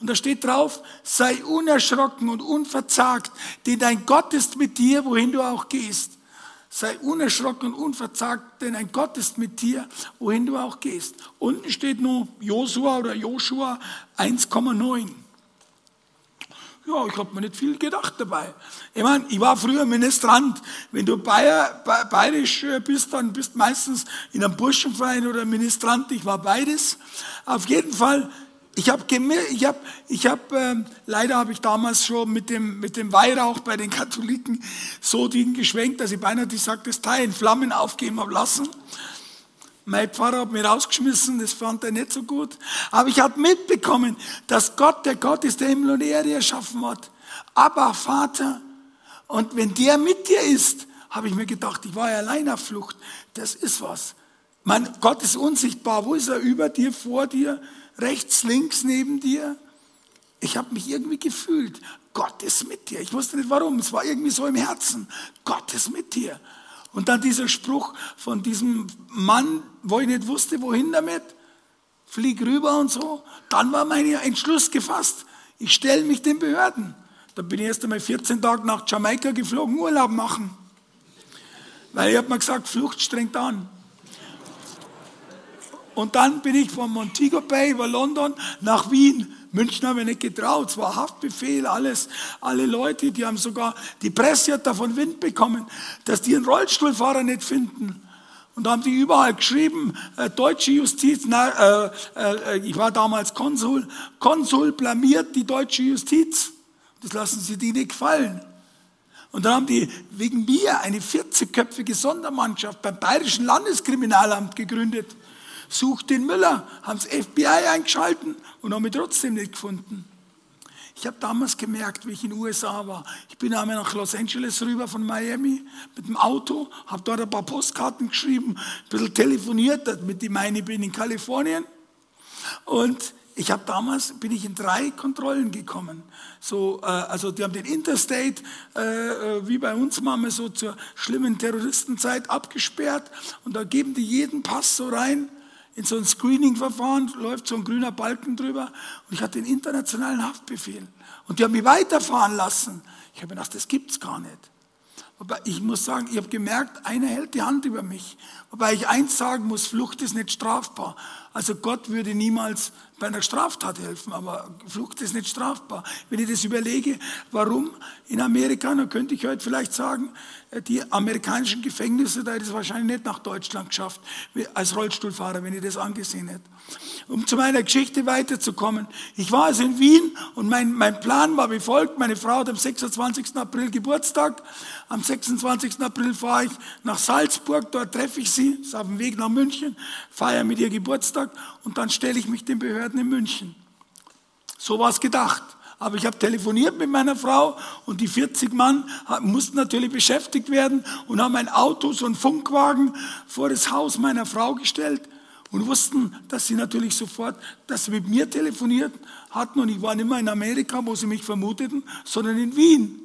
Und da steht drauf, sei unerschrocken und unverzagt, denn dein Gott ist mit dir, wohin du auch gehst. Sei unerschrocken und unverzagt, denn ein Gott ist mit dir, wohin du auch gehst. Unten steht nur Josua oder Joshua 1,9. Ja, ich habe mir nicht viel gedacht dabei. Ich meine, ich war früher Ministrant. Wenn du Bayer, bayerisch äh, bist, dann bist du meistens in einem Burschenverein oder Ministrant. Ich war beides. Auf jeden Fall, ich habe, ich habe, ich habe, äh, leider habe ich damals schon mit dem, mit dem Weihrauch bei den Katholiken so Ding geschwenkt, dass ich beinahe die Sakristei in Flammen aufgeben habe lassen. Mein Pfarrer hat mich rausgeschmissen, das fand er nicht so gut. Aber ich habe mitbekommen, dass Gott der Gott ist, der Himmel und Erde erschaffen hat. Aber Vater, und wenn der mit dir ist, habe ich mir gedacht, ich war ja allein auf Flucht. Das ist was. Mein Gott ist unsichtbar. Wo ist er? Über dir, vor dir, rechts, links, neben dir? Ich habe mich irgendwie gefühlt. Gott ist mit dir. Ich wusste nicht warum. Es war irgendwie so im Herzen. Gott ist mit dir. Und dann dieser Spruch von diesem Mann, wo ich nicht wusste, wohin damit, flieg rüber und so. Dann war mein Entschluss gefasst. Ich stelle mich den Behörden. Da bin ich erst einmal 14 Tage nach Jamaika geflogen, Urlaub machen. Weil ich habe mir gesagt, Flucht strengt an. Und dann bin ich von Montego Bay über London nach Wien. München habe ich nicht getraut, es war Haftbefehl, alles. Alle Leute, die haben sogar, die Presse hat davon Wind bekommen, dass die einen Rollstuhlfahrer nicht finden. Und da haben die überall geschrieben, äh, deutsche Justiz, na, äh, äh, ich war damals Konsul, Konsul blamiert die deutsche Justiz. Das lassen sie die nicht gefallen. Und dann haben die wegen mir eine 40-köpfige Sondermannschaft beim Bayerischen Landeskriminalamt gegründet sucht den Müller, haben das FBI eingeschalten und haben ihn trotzdem nicht gefunden. Ich habe damals gemerkt, wie ich in den USA war. Ich bin einmal nach Los Angeles rüber von Miami mit dem Auto, habe dort ein paar Postkarten geschrieben, ein bisschen telefoniert, mit dem meine bin in Kalifornien. Und ich habe damals bin ich in drei Kontrollen gekommen. So, äh, also die haben den Interstate, äh, äh wie bei uns machen so zur schlimmen Terroristenzeit abgesperrt und da geben die jeden Pass so rein in so ein Screening-Verfahren läuft so ein grüner Balken drüber und ich hatte den internationalen Haftbefehl. Und die haben mich weiterfahren lassen. Ich habe gedacht, das gibt es gar nicht. Aber ich muss sagen, ich habe gemerkt, einer hält die Hand über mich. Wobei ich eins sagen muss, Flucht ist nicht strafbar. Also Gott würde niemals bei einer Straftat helfen, aber Flucht ist nicht strafbar. Wenn ich das überlege, warum in Amerika, dann könnte ich heute vielleicht sagen, äh, die amerikanischen Gefängnisse, da hätte es wahrscheinlich nicht nach Deutschland geschafft, als Rollstuhlfahrer, wenn ich das angesehen hätte. Um zu meiner Geschichte weiterzukommen. Ich war also in Wien und mein, mein Plan war wie folgt. Meine Frau hat am 26. April Geburtstag. Am 26. April fahre ich nach Salzburg, dort treffe ich sie, ist auf dem Weg nach München, feiere mit ihr Geburtstag und dann stelle ich mich den Behörden in München. So war es gedacht. Aber ich habe telefoniert mit meiner Frau und die 40 Mann mussten natürlich beschäftigt werden und haben ein Auto, so einen Funkwagen vor das Haus meiner Frau gestellt und wussten, dass sie natürlich sofort, dass sie mit mir telefoniert hatten und ich war nicht mehr in Amerika, wo sie mich vermuteten, sondern in Wien.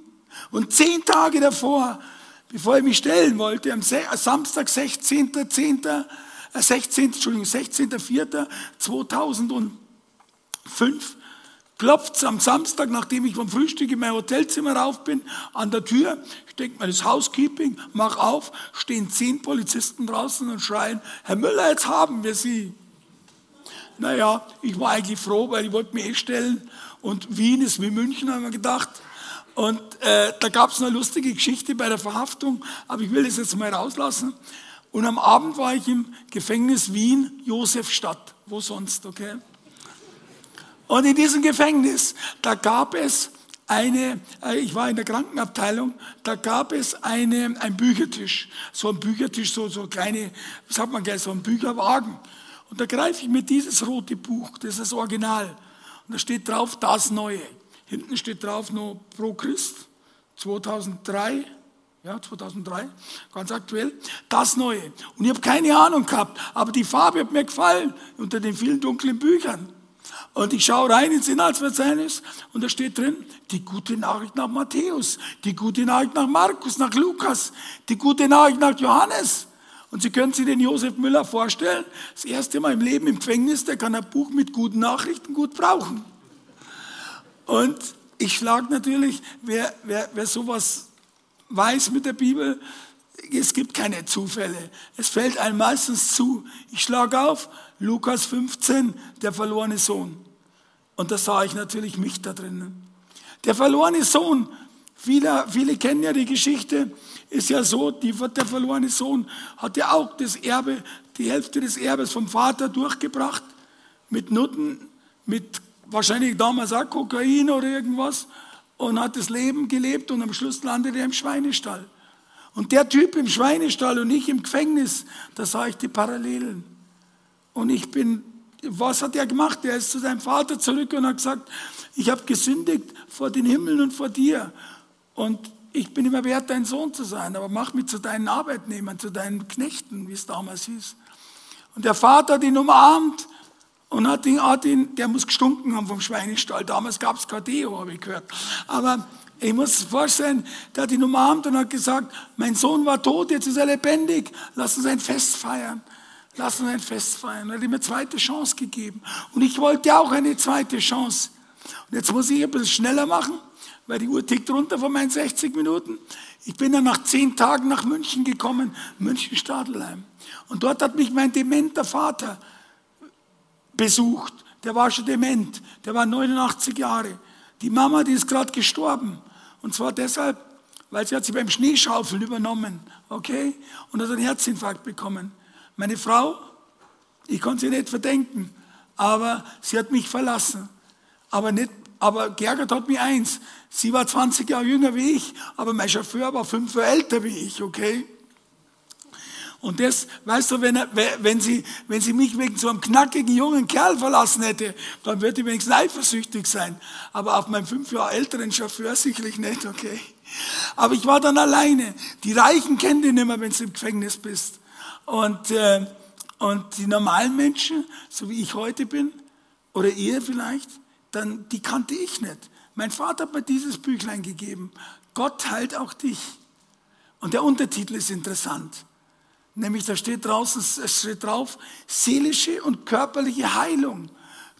Und zehn Tage davor, bevor ich mich stellen wollte, am Samstag, 16.10., 16, äh, Entschuldigung, 16.04.2005, klopft es am Samstag, nachdem ich vom Frühstück in mein Hotelzimmer rauf bin, an der Tür. Ich denke mal, das Housekeeping, mach auf, stehen zehn Polizisten draußen und schreien, Herr Müller, jetzt haben wir Sie. naja, ich war eigentlich froh, weil ich wollte mich eh stellen. Und Wien ist wie München, haben wir gedacht. Und äh, da gab es eine lustige Geschichte bei der Verhaftung, aber ich will das jetzt mal rauslassen. Und am Abend war ich im Gefängnis Wien, Josefstadt. Wo sonst, okay? Und in diesem Gefängnis, da gab es eine, äh, ich war in der Krankenabteilung, da gab es eine, ein Büchertisch. So ein Büchertisch, so, so kleine, was sagt man gleich, so ein Bücherwagen. Und da greife ich mir dieses rote Buch, das ist das Original. Und da steht drauf, das Neue. Hinten steht drauf nur Pro Christ, 2003, ja, 2003, ganz aktuell, das Neue. Und ich habe keine Ahnung gehabt, aber die Farbe hat mir gefallen unter den vielen dunklen Büchern. Und ich schaue rein ins Inhaltsverzeichnis und da steht drin, die gute Nachricht nach Matthäus, die gute Nachricht nach Markus, nach Lukas, die gute Nachricht nach Johannes. Und Sie können sich den Josef Müller vorstellen, das erste Mal im Leben im Gefängnis, der kann ein Buch mit guten Nachrichten gut brauchen. Und ich schlage natürlich, wer, wer, wer sowas weiß mit der Bibel, es gibt keine Zufälle. Es fällt einem meistens zu. Ich schlage auf, Lukas 15, der verlorene Sohn. Und da sah ich natürlich mich da drinnen. Der verlorene Sohn, viele, viele kennen ja die Geschichte, ist ja so, die, der verlorene Sohn hat ja auch das Erbe, die Hälfte des Erbes vom Vater durchgebracht, mit Nutten, mit wahrscheinlich damals auch Kokain oder irgendwas, und hat das Leben gelebt und am Schluss landet er im Schweinestall. Und der Typ im Schweinestall und ich im Gefängnis, da sah ich die Parallelen. Und ich bin, was hat er gemacht? Er ist zu seinem Vater zurück und hat gesagt, ich habe gesündigt vor den Himmeln und vor dir. Und ich bin immer wert, dein Sohn zu sein, aber mach mich zu deinen Arbeitnehmern, zu deinen Knechten, wie es damals hieß. Und der Vater hat ihn umarmt und hat ihn, hat ihn der muss gestunken haben vom Schweinestall. Damals gab es kein Deo, habe ich gehört. Aber ich muss vorstellen, der hat ihn umarmt und hat gesagt, mein Sohn war tot, jetzt ist er lebendig, lass uns ein Fest feiern. Lass uns ein Fest feiern. Er hat ihm eine zweite Chance gegeben. Und ich wollte auch eine zweite Chance. Und jetzt muss ich ein bisschen schneller machen weil die Uhr tickt runter von meinen 60 Minuten. Ich bin dann nach zehn Tagen nach München gekommen, München-Stadelheim. Und dort hat mich mein dementer Vater besucht. Der war schon dement, der war 89 Jahre. Die Mama, die ist gerade gestorben. Und zwar deshalb, weil sie hat sie beim Schneeschaufeln übernommen, okay? Und hat einen Herzinfarkt bekommen. Meine Frau, ich konnte sie nicht verdenken, aber sie hat mich verlassen. Aber nicht aber geärgert hat mich eins. Sie war 20 Jahre jünger wie ich, aber mein Chauffeur war fünf Jahre älter wie ich, okay? Und das, weißt du, wenn, wenn, sie, wenn sie mich wegen so einem knackigen jungen Kerl verlassen hätte, dann würde ich wenigstens eifersüchtig sein. Aber auf meinen fünf Jahre älteren Chauffeur sicherlich nicht, okay? Aber ich war dann alleine. Die Reichen kennen dich nicht mehr, wenn du im Gefängnis bist. Und, äh, und die normalen Menschen, so wie ich heute bin, oder ihr vielleicht, dann die kannte ich nicht. Mein Vater hat mir dieses Büchlein gegeben. Gott heilt auch dich. Und der Untertitel ist interessant. Nämlich da steht draußen, es steht drauf, seelische und körperliche Heilung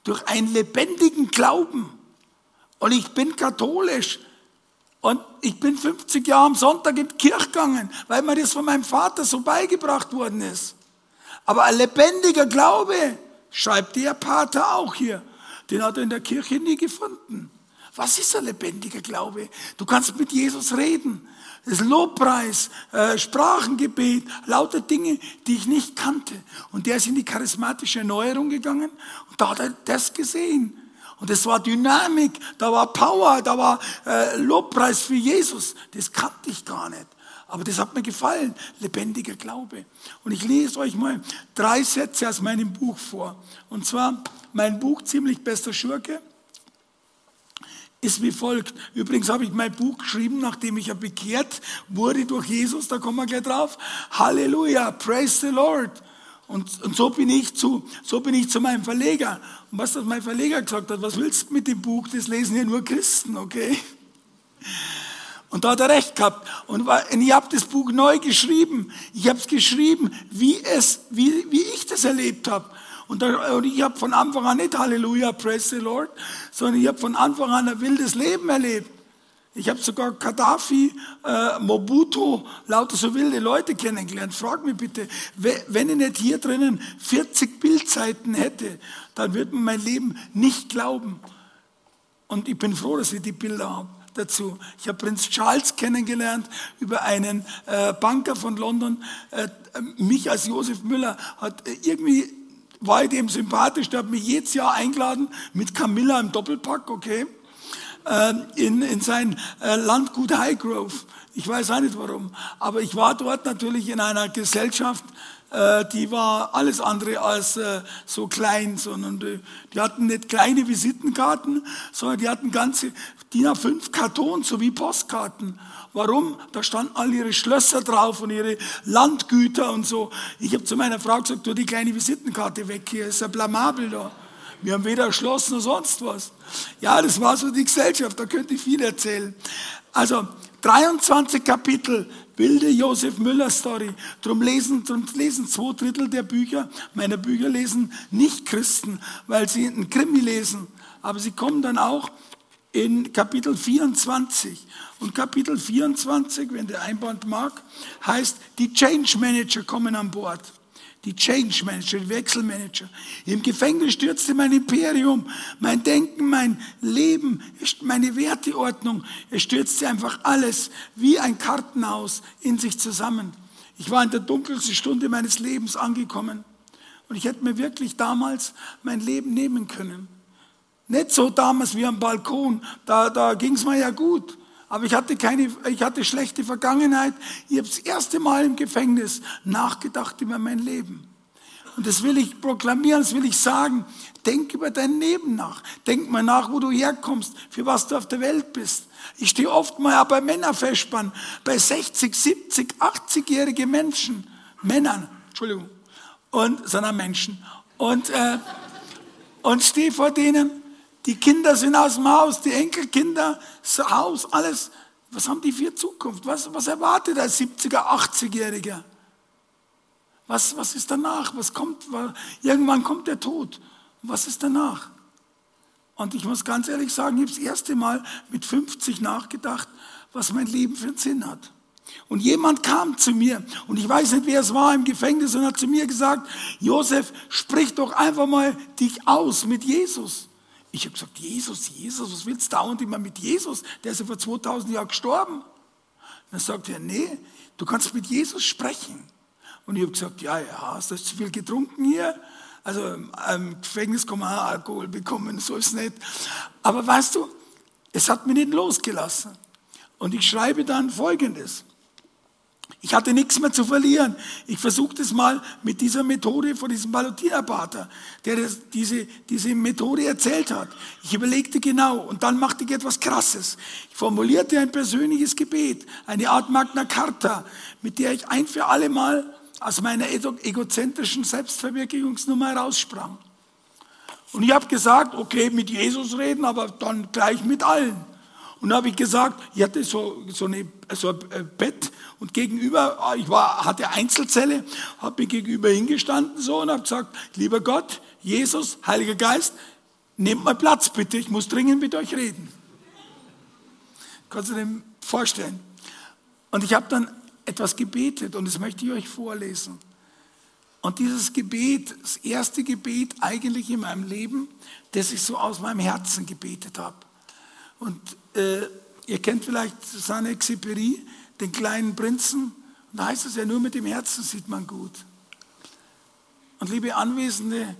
durch einen lebendigen Glauben. Und ich bin katholisch. Und ich bin 50 Jahre am Sonntag in die Kirche gegangen, weil mir das von meinem Vater so beigebracht worden ist. Aber ein lebendiger Glaube, schreibt der Pater auch hier, den hat er in der Kirche nie gefunden. Was ist ein lebendiger Glaube? Du kannst mit Jesus reden. Das Lobpreis, äh, Sprachengebet, lauter Dinge, die ich nicht kannte. Und der ist in die charismatische Erneuerung gegangen und da hat er das gesehen. Und es war Dynamik, da war Power, da war äh, Lobpreis für Jesus. Das kannte ich gar nicht. Aber das hat mir gefallen, lebendiger Glaube. Und ich lese euch mal drei Sätze aus meinem Buch vor. Und zwar mein Buch Ziemlich bester Schurke ist wie folgt. Übrigens habe ich mein Buch geschrieben, nachdem ich ja bekehrt wurde durch Jesus, da kommen wir gleich drauf. Halleluja, praise the Lord. Und, und so, bin ich zu, so bin ich zu meinem Verleger. Und was das mein Verleger gesagt hat, was willst du mit dem Buch? Das lesen ja nur Christen, okay? Und da hat er recht gehabt. Und ich habe das Buch neu geschrieben. Ich habe es geschrieben, wie, es, wie, wie ich das erlebt habe. Und, da, und ich habe von Anfang an nicht Halleluja, praise the Lord, sondern ich habe von Anfang an ein wildes Leben erlebt. Ich habe sogar Gaddafi, äh, Mobutu, lauter so wilde Leute kennengelernt. Frag mich bitte, wenn ich nicht hier drinnen 40 Bildzeiten hätte, dann würde man mein Leben nicht glauben. Und ich bin froh, dass ich die Bilder habe dazu. Ich habe Prinz Charles kennengelernt über einen äh, Banker von London. Äh, mich als Josef Müller hat äh, irgendwie war ich dem sympathisch, der hat mich jedes Jahr eingeladen mit Camilla im Doppelpack, okay, äh, in, in sein äh, Landgut Highgrove. Ich weiß auch nicht warum, aber ich war dort natürlich in einer Gesellschaft, äh, die war alles andere als äh, so klein, sondern die, hatten nicht kleine Visitenkarten, sondern die hatten ganze DIN A5 Karton sowie Postkarten. Warum? Da standen all ihre Schlösser drauf und ihre Landgüter und so. Ich habe zu meiner Frau gesagt, tu die kleine Visitenkarte weg hier, ist ja blamabel da. Wir haben weder Schloss noch sonst was. Ja, das war so die Gesellschaft, da könnte ich viel erzählen. Also 23 Kapitel wilde Josef Müller Story. Drum lesen, drum lesen zwei Drittel der Bücher, meiner Bücher lesen nicht Christen, weil sie einen Krimi lesen. Aber sie kommen dann auch in Kapitel 24. Und Kapitel 24, wenn der Einband mag, heißt, die Change Manager kommen an Bord die Change Manager, die Wechselmanager. Im Gefängnis stürzte mein Imperium, mein Denken, mein Leben, meine Werteordnung. Es stürzte einfach alles wie ein Kartenhaus in sich zusammen. Ich war in der dunkelsten Stunde meines Lebens angekommen. Und ich hätte mir wirklich damals mein Leben nehmen können. Nicht so damals wie am Balkon, da, da ging es mir ja gut. Aber ich hatte keine, ich hatte schlechte Vergangenheit. Ich habe das erste Mal im Gefängnis nachgedacht über mein Leben. Und das will ich proklamieren, das will ich sagen. Denk über dein Leben nach. Denk mal nach, wo du herkommst, für was du auf der Welt bist. Ich stehe oft mal bei Männerfestbahn, bei 60, 70, 80-jährige Menschen, Männern, Entschuldigung, und sondern Menschen. Und, äh, und stehe vor denen die Kinder sind aus dem Haus, die Enkelkinder, das Haus, alles. Was haben die für Zukunft? Was, was erwartet ein 70er, 80-Jähriger? Was, was ist danach? Was kommt? Irgendwann kommt der Tod. Was ist danach? Und ich muss ganz ehrlich sagen, ich habe das erste Mal mit 50 nachgedacht, was mein Leben für einen Sinn hat. Und jemand kam zu mir, und ich weiß nicht, wer es war im Gefängnis, und hat zu mir gesagt, Josef, sprich doch einfach mal dich aus mit Jesus. Ich habe gesagt, Jesus, Jesus, was willst du dauernd immer mit Jesus? Der ist ja vor 2000 Jahren gestorben. Dann sagt er, nee, du kannst mit Jesus sprechen. Und ich habe gesagt, ja, ja, hast du zu viel getrunken hier? Also im Gefängnis kann man Alkohol bekommen, so ist es nicht. Aber weißt du, es hat mich nicht losgelassen. Und ich schreibe dann Folgendes. Ich hatte nichts mehr zu verlieren. Ich versuchte es mal mit dieser Methode von diesem Balotinerpater, der das, diese, diese Methode erzählt hat. Ich überlegte genau und dann machte ich etwas Krasses. Ich formulierte ein persönliches Gebet, eine Art Magna Carta, mit der ich ein für alle Mal aus meiner egozentrischen Selbstverwirklichungsnummer heraussprang. Und ich habe gesagt, okay, mit Jesus reden, aber dann gleich mit allen. Und da habe ich gesagt, ich hatte so, so, eine, so ein Bett und gegenüber, ich war, hatte Einzelzelle, habe mir gegenüber hingestanden so und habe gesagt, lieber Gott, Jesus, Heiliger Geist, nehmt mal Platz bitte, ich muss dringend mit euch reden. Kannst du dir vorstellen? Und ich habe dann etwas gebetet und das möchte ich euch vorlesen. Und dieses Gebet, das erste Gebet eigentlich in meinem Leben, das ich so aus meinem Herzen gebetet habe. Und äh, ihr kennt vielleicht Saint-Exupéry, den kleinen Prinzen. Und da heißt es ja, nur mit dem Herzen sieht man gut. Und liebe Anwesende,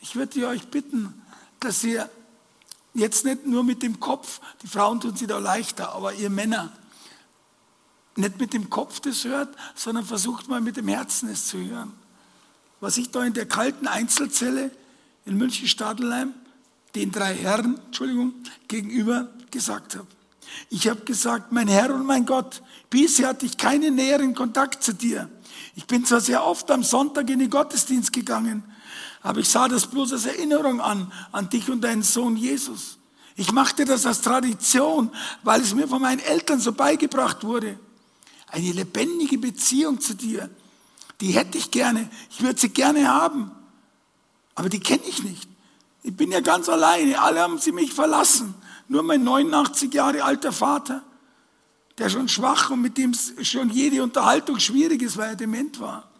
ich würde euch bitten, dass ihr jetzt nicht nur mit dem Kopf, die Frauen tun sich da leichter, aber ihr Männer, nicht mit dem Kopf das hört, sondern versucht mal mit dem Herzen es zu hören. Was ich da in der kalten Einzelzelle in München-Stadelheim den drei Herren, Entschuldigung, gegenüber gesagt habe. Ich habe gesagt, mein Herr und mein Gott, bisher hatte ich keinen näheren Kontakt zu dir. Ich bin zwar sehr oft am Sonntag in den Gottesdienst gegangen, aber ich sah das bloß als Erinnerung an, an dich und deinen Sohn Jesus. Ich machte das als Tradition, weil es mir von meinen Eltern so beigebracht wurde. Eine lebendige Beziehung zu dir, die hätte ich gerne, ich würde sie gerne haben, aber die kenne ich nicht. Ich bin ja ganz alleine, alle haben sie mich verlassen. Nur mein 89 Jahre alter Vater der schon schwach und mit dem schon jede Unterhaltung schwierig ist, weil er dement war.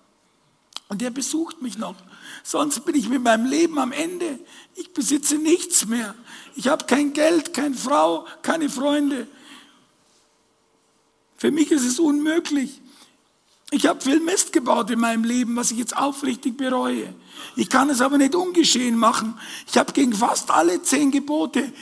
Und der besucht mich noch. Sonst bin ich mit meinem Leben am Ende. Ich besitze nichts mehr. Ich habe kein Geld, keine Frau, keine Freunde. Für mich ist es unmöglich. Ich habe viel Mist gebaut in meinem Leben, was ich jetzt aufrichtig bereue. Ich kann es aber nicht ungeschehen machen. Ich habe gegen fast alle zehn Gebote,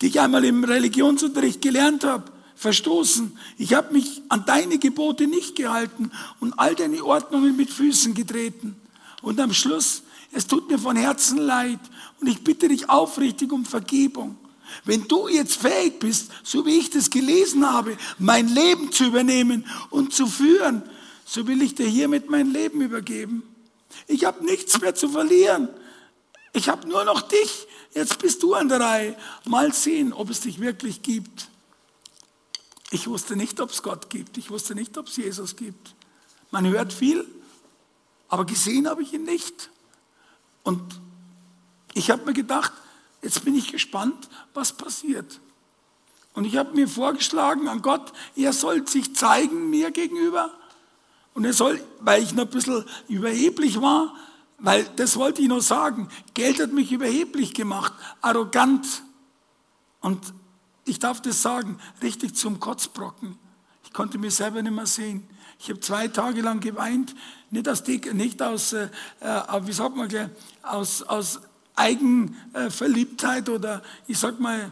die ich einmal im Religionsunterricht gelernt habe, verstoßen. Ich habe mich an deine Gebote nicht gehalten und all deine Ordnungen mit Füßen getreten. Und am Schluss, es tut mir von Herzen leid und ich bitte dich aufrichtig um Vergebung. Wenn du jetzt fähig bist, so wie ich das gelesen habe, mein Leben zu übernehmen und zu führen, so will ich dir hiermit mein Leben übergeben. Ich habe nichts mehr zu verlieren. Ich habe nur noch dich. Jetzt bist du an der Reihe. Mal sehen, ob es dich wirklich gibt. Ich wusste nicht, ob es Gott gibt. Ich wusste nicht, ob es Jesus gibt. Man hört viel, aber gesehen habe ich ihn nicht. Und ich habe mir gedacht, jetzt bin ich gespannt, was passiert. Und ich habe mir vorgeschlagen an Gott, er soll sich zeigen mir gegenüber und er soll, weil ich noch ein bisschen überheblich war, weil das wollte ich noch sagen, Geld hat mich überheblich gemacht, arrogant. Und ich darf das sagen, richtig zum Kotzbrocken. Ich konnte mich selber nicht mehr sehen. Ich habe zwei Tage lang geweint, nicht aus, nicht aus äh, äh wie sagt man aus, aus Eigenverliebtheit oder ich sag mal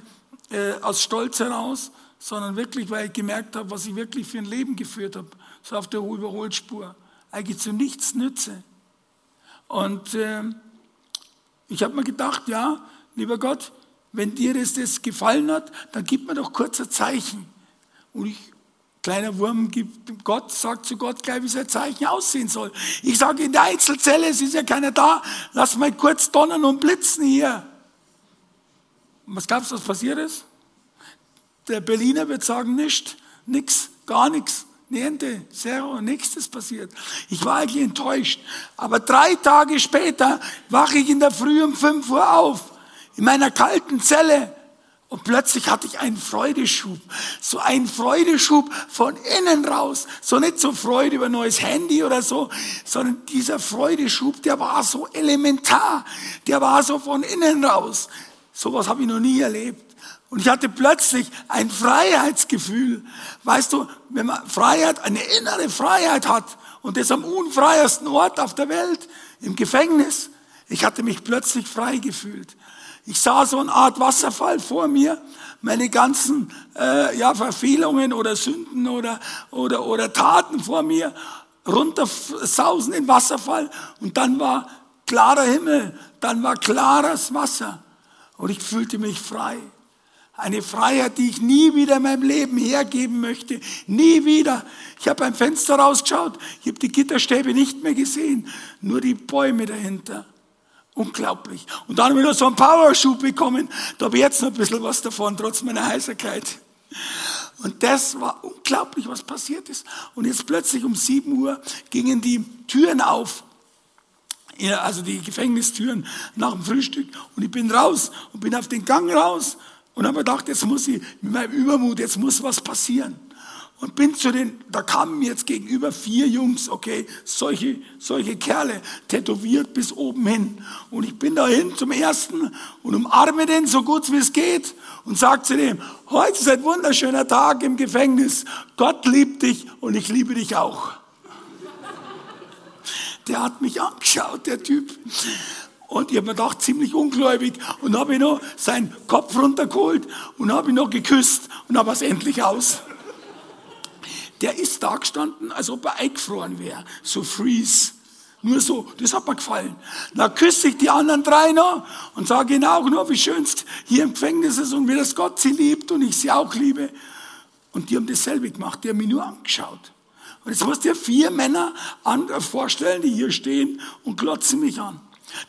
äh, aus Stolz heraus, sondern wirklich, weil ich gemerkt habe, was ich wirklich für ein Leben geführt habe so auf der Überholspur, eigentlich zu nichts nütze. Und äh, ich habe mir gedacht, ja, lieber Gott, wenn dir das, das gefallen hat, dann gib mir doch kurz ein Zeichen. Und ich, kleiner Wurm, gibt Gott, sagt zu Gott gleich, wie sein Zeichen aussehen soll. Ich sage in der Einzelzelle, es ist ja keiner da, lass mal kurz donnern und blitzen hier. Und was glaubst du, was passiert ist? Der Berliner wird sagen, nichts, nix, gar nichts. Niente, zero, nichts passiert. Ich war eigentlich enttäuscht. Aber drei Tage später wache ich in der Früh um 5 Uhr auf, in meiner kalten Zelle. Und plötzlich hatte ich einen Freudeschub. So einen Freudeschub von innen raus. So nicht so Freude über ein neues Handy oder so, sondern dieser Freudeschub, der war so elementar. Der war so von innen raus. Sowas habe ich noch nie erlebt. Und ich hatte plötzlich ein Freiheitsgefühl. Weißt du, wenn man Freiheit, eine innere Freiheit hat und das am unfreiesten Ort auf der Welt, im Gefängnis, ich hatte mich plötzlich frei gefühlt. Ich sah so eine Art Wasserfall vor mir, meine ganzen äh, ja, Verfehlungen oder Sünden oder, oder, oder Taten vor mir runtersausen in Wasserfall und dann war klarer Himmel, dann war klares Wasser und ich fühlte mich frei. Eine Freiheit, die ich nie wieder in meinem Leben hergeben möchte. Nie wieder. Ich habe beim Fenster rausgeschaut, ich habe die Gitterstäbe nicht mehr gesehen, nur die Bäume dahinter. Unglaublich. Und dann habe ich noch so einen Powerschub bekommen. Da habe ich jetzt noch ein bisschen was davon, trotz meiner Heiserkeit. Und das war unglaublich, was passiert ist. Und jetzt plötzlich um 7 Uhr gingen die Türen auf. Also die Gefängnistüren nach dem Frühstück. Und ich bin raus und bin auf den Gang raus und habe gedacht, jetzt muss ich, mit meinem Übermut, jetzt muss was passieren. Und bin zu den, da kamen jetzt gegenüber vier Jungs, okay, solche, solche Kerle, tätowiert bis oben hin. Und ich bin dahin zum ersten und umarme den so gut wie es geht und sage zu dem, heute ist ein wunderschöner Tag im Gefängnis. Gott liebt dich und ich liebe dich auch. Der hat mich angeschaut, der Typ. Und ich habe mir gedacht, ziemlich ungläubig. Und habe ich noch seinen Kopf runtergeholt und habe ihn noch geküsst und habe es endlich aus. Der ist da gestanden, als ob er eingefroren wäre. So freeze. Nur so, das hat mir gefallen. Dann küsse ich die anderen drei noch und sage ihnen auch noch, wie schön es hier im Gefängnis ist und wie das Gott sie liebt und ich sie auch liebe. Und die haben dasselbe gemacht, die haben mich nur angeschaut. Und jetzt musst du dir vier Männer vorstellen, die hier stehen und glotzen mich an.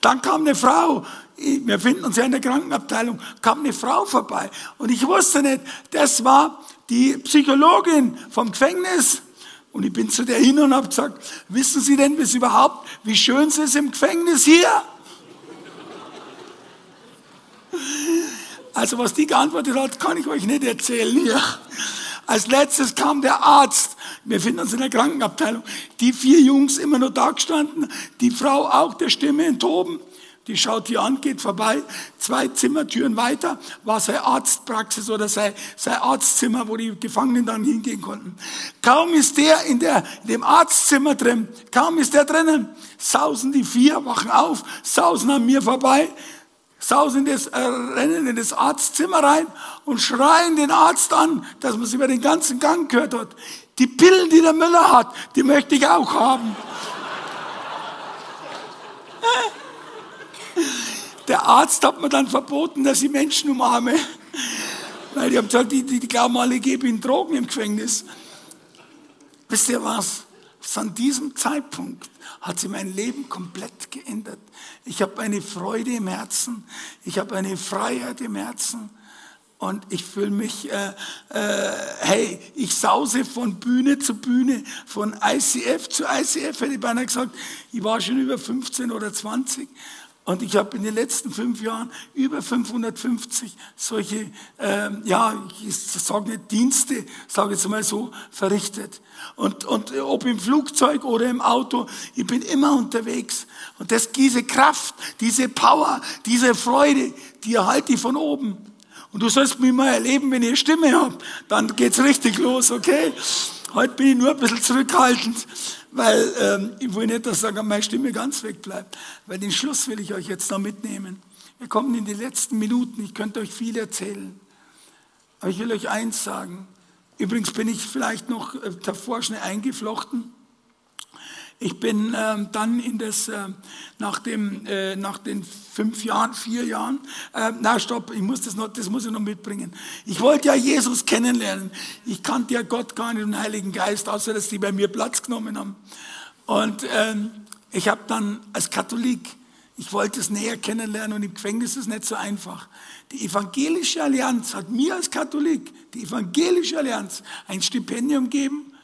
Dann kam eine Frau, wir finden uns ja in der Krankenabteilung, kam eine Frau vorbei. Und ich wusste nicht, das war die Psychologin vom Gefängnis. Und ich bin zu der hin und habe gesagt, wissen Sie denn bis überhaupt, wie schön es ist im Gefängnis hier? Also was die geantwortet hat, kann ich euch nicht erzählen hier. Als letztes kam der Arzt. Wir finden uns in der Krankenabteilung. Die vier Jungs immer nur da gestanden. Die Frau auch der Stimme enthoben. Die schaut hier an, geht vorbei, zwei Zimmertüren weiter, war sein Arztpraxis oder sein, sein Arztzimmer, wo die Gefangenen dann hingehen konnten. Kaum ist der in, der in dem Arztzimmer drin, kaum ist der drinnen, sausen die vier, wachen auf, sausen an mir vorbei, sausen das, äh, rennen in das Arztzimmer rein und schreien den Arzt an, dass man es über den ganzen Gang gehört hat. Die Pillen, die der Müller hat, die möchte ich auch haben. Der Arzt hat mir dann verboten, dass ich Menschen umarme. Weil die haben gesagt, die, die, die glauben alle, ich gebe ihnen Drogen im Gefängnis. Wisst ihr was? An diesem Zeitpunkt hat sich mein Leben komplett geändert. Ich habe eine Freude im Herzen, ich habe eine Freiheit im Herzen und ich fühle mich, äh, äh, hey, ich sause von Bühne zu Bühne, von ICF zu ICF, hätte ich beinahe gesagt. Ich war schon über 15 oder 20 und ich habe in den letzten fünf Jahren über 550 solche, ähm, ja, ich sage nicht Dienste, sage jetzt mal so, verrichtet. Und, und ob im Flugzeug oder im Auto, ich bin immer unterwegs. Und das, diese Kraft, diese Power, diese Freude, die erhalte ich von oben. Und du sollst mich mal erleben, wenn ich Stimme habe, dann geht's richtig los, okay? Heute bin ich nur ein bisschen zurückhaltend, weil ähm, ich will nicht, dass meine Stimme ganz wegbleibt, weil den Schluss will ich euch jetzt noch mitnehmen. Wir kommen in die letzten Minuten, ich könnte euch viel erzählen, aber ich will euch eins sagen. Übrigens bin ich vielleicht noch äh, davor schnell eingeflochten. Ich bin ähm, dann in das, äh, nach, dem, äh, nach den fünf Jahren, vier Jahren, äh, na stopp, ich muss das, noch, das muss ich noch mitbringen. Ich wollte ja Jesus kennenlernen. Ich kannte ja Gott gar nicht, den Heiligen Geist, außer dass die bei mir Platz genommen haben. Und ähm, ich habe dann als Katholik, ich wollte es näher kennenlernen und im Gefängnis ist es nicht so einfach. Die Evangelische Allianz hat mir als Katholik, die Evangelische Allianz, ein Stipendium gegeben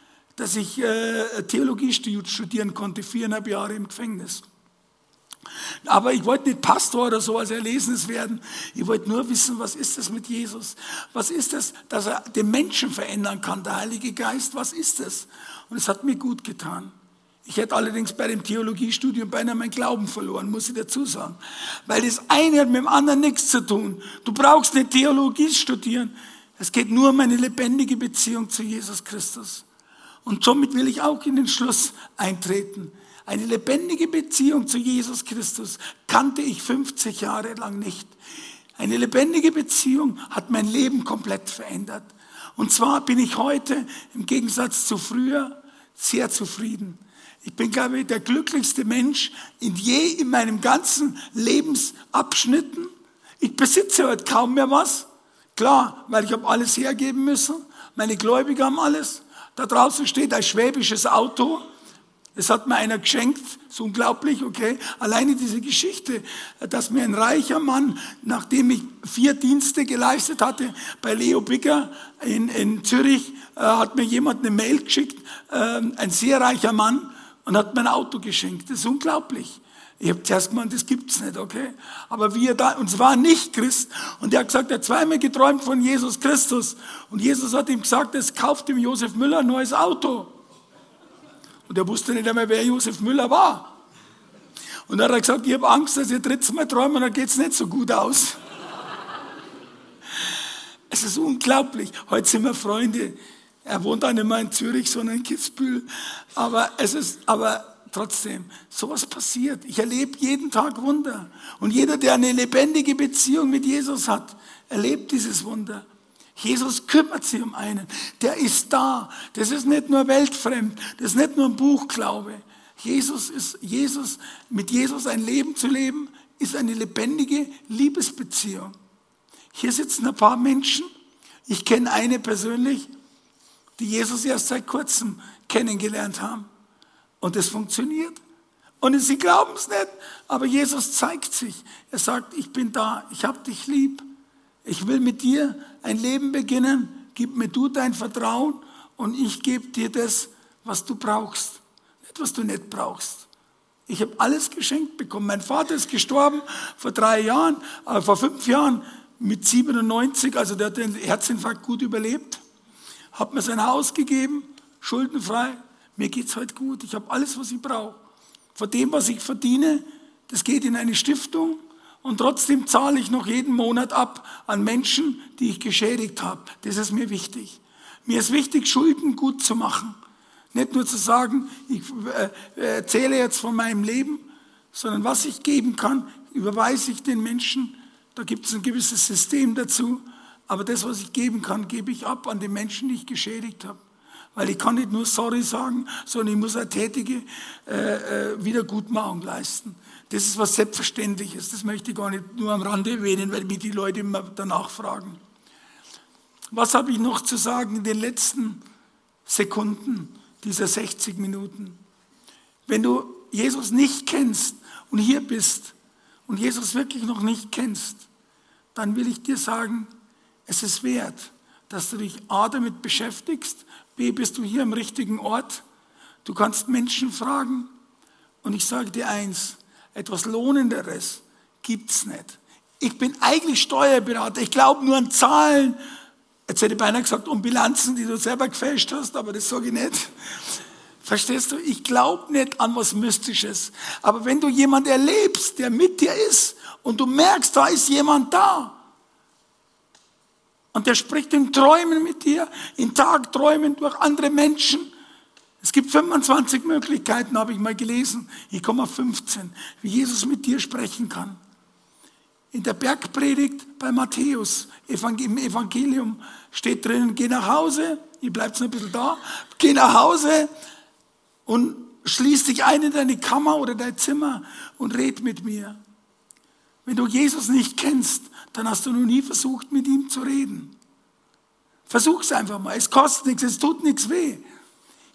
dass ich äh, Theologie studieren konnte, viereinhalb Jahre im Gefängnis. Aber ich wollte nicht Pastor oder so als Erlesenes werden. Ich wollte nur wissen, was ist das mit Jesus? Was ist das, dass er den Menschen verändern kann, der Heilige Geist? Was ist das? Und es hat mir gut getan. Ich hätte allerdings bei dem Theologiestudium beinahe meinen Glauben verloren, muss ich dazu sagen. Weil das eine hat mit dem anderen nichts zu tun. Du brauchst nicht Theologie studieren. Es geht nur um eine lebendige Beziehung zu Jesus Christus. Und somit will ich auch in den Schluss eintreten. Eine lebendige Beziehung zu Jesus Christus kannte ich 50 Jahre lang nicht. Eine lebendige Beziehung hat mein Leben komplett verändert. Und zwar bin ich heute im Gegensatz zu früher sehr zufrieden. Ich bin, glaube ich, der glücklichste Mensch in je in meinem ganzen Lebensabschnitten. Ich besitze heute kaum mehr was. Klar, weil ich habe alles hergeben müssen. Meine Gläubiger haben alles. Da draußen steht ein schwäbisches Auto. Das hat mir einer geschenkt. Das ist unglaublich, okay? Alleine diese Geschichte, dass mir ein reicher Mann, nachdem ich vier Dienste geleistet hatte bei Leo Bigger in, in Zürich, äh, hat mir jemand eine Mail geschickt, äh, ein sehr reicher Mann, und hat mir ein Auto geschenkt. Das ist unglaublich. Ich habe zuerst gemeint, das gibt's nicht, okay? Aber wie er da, und es nicht Christ, und er hat gesagt, er hat zweimal geträumt von Jesus Christus. Und Jesus hat ihm gesagt, es kauft ihm Josef Müller ein neues Auto. Und er wusste nicht einmal, wer Josef Müller war. Und dann hat er gesagt, ich habe Angst, dass ihr drittes Mal träumt, dann geht's nicht so gut aus. Es ist unglaublich. Heute sind wir Freunde. Er wohnt auch nicht mehr in Zürich, sondern in Kitzbühel. Aber es ist, aber trotzdem, sowas passiert. Ich erlebe jeden Tag Wunder. Und jeder, der eine lebendige Beziehung mit Jesus hat, erlebt dieses Wunder. Jesus kümmert sich um einen. Der ist da. Das ist nicht nur weltfremd. Das ist nicht nur ein Buchglaube. Jesus ist, Jesus, mit Jesus ein Leben zu leben, ist eine lebendige Liebesbeziehung. Hier sitzen ein paar Menschen. Ich kenne eine persönlich, die Jesus erst seit kurzem kennengelernt haben. Und es funktioniert. Und sie glauben es nicht, aber Jesus zeigt sich. Er sagt, ich bin da, ich habe dich lieb. Ich will mit dir ein Leben beginnen. Gib mir du dein Vertrauen und ich gebe dir das, was du brauchst. Nicht, was du nicht brauchst. Ich habe alles geschenkt bekommen. Mein Vater ist gestorben vor drei Jahren, äh, vor fünf Jahren mit 97, also der hat den Herzinfarkt gut überlebt. hat mir sein Haus gegeben, schuldenfrei. Mir geht's heute gut. Ich habe alles, was ich brauche. Von dem, was ich verdiene, das geht in eine Stiftung und trotzdem zahle ich noch jeden Monat ab an Menschen, die ich geschädigt habe. Das ist mir wichtig. Mir ist wichtig, Schulden gut zu machen. Nicht nur zu sagen, ich äh, erzähle jetzt von meinem Leben, sondern was ich geben kann, überweise ich den Menschen. Da gibt es ein gewisses System dazu. Aber das, was ich geben kann, gebe ich ab an die Menschen, die ich geschädigt habe. Weil ich kann nicht nur sorry sagen, sondern ich muss eine tätige äh, äh, Wiedergutmachung leisten. Das ist was Selbstverständliches. Das möchte ich gar nicht nur am Rande erwähnen, weil mich die Leute immer danach fragen. Was habe ich noch zu sagen in den letzten Sekunden dieser 60 Minuten? Wenn du Jesus nicht kennst und hier bist und Jesus wirklich noch nicht kennst, dann will ich dir sagen, es ist wert, dass du dich A damit beschäftigst, B bist du hier am richtigen Ort, du kannst Menschen fragen und ich sage dir eins, etwas Lohnenderes gibt es nicht. Ich bin eigentlich Steuerberater, ich glaube nur an Zahlen. Jetzt hätte ich beinahe gesagt, um Bilanzen, die du selber gefälscht hast, aber das sage ich nicht. Verstehst du? Ich glaube nicht an was Mystisches. Aber wenn du jemand erlebst, der mit dir ist und du merkst, da ist jemand da, und der spricht in Träumen mit dir, in Tagträumen durch andere Menschen. Es gibt 25 Möglichkeiten, habe ich mal gelesen. Ich komme auf 15, wie Jesus mit dir sprechen kann. In der Bergpredigt bei Matthäus, im Evangelium steht drin, geh nach Hause, ihr bleibt noch ein bisschen da, geh nach Hause und schließ dich ein in deine Kammer oder dein Zimmer und red mit mir. Wenn du Jesus nicht kennst, dann hast du noch nie versucht, mit ihm zu reden. Versuch's einfach mal. Es kostet nichts, es tut nichts weh.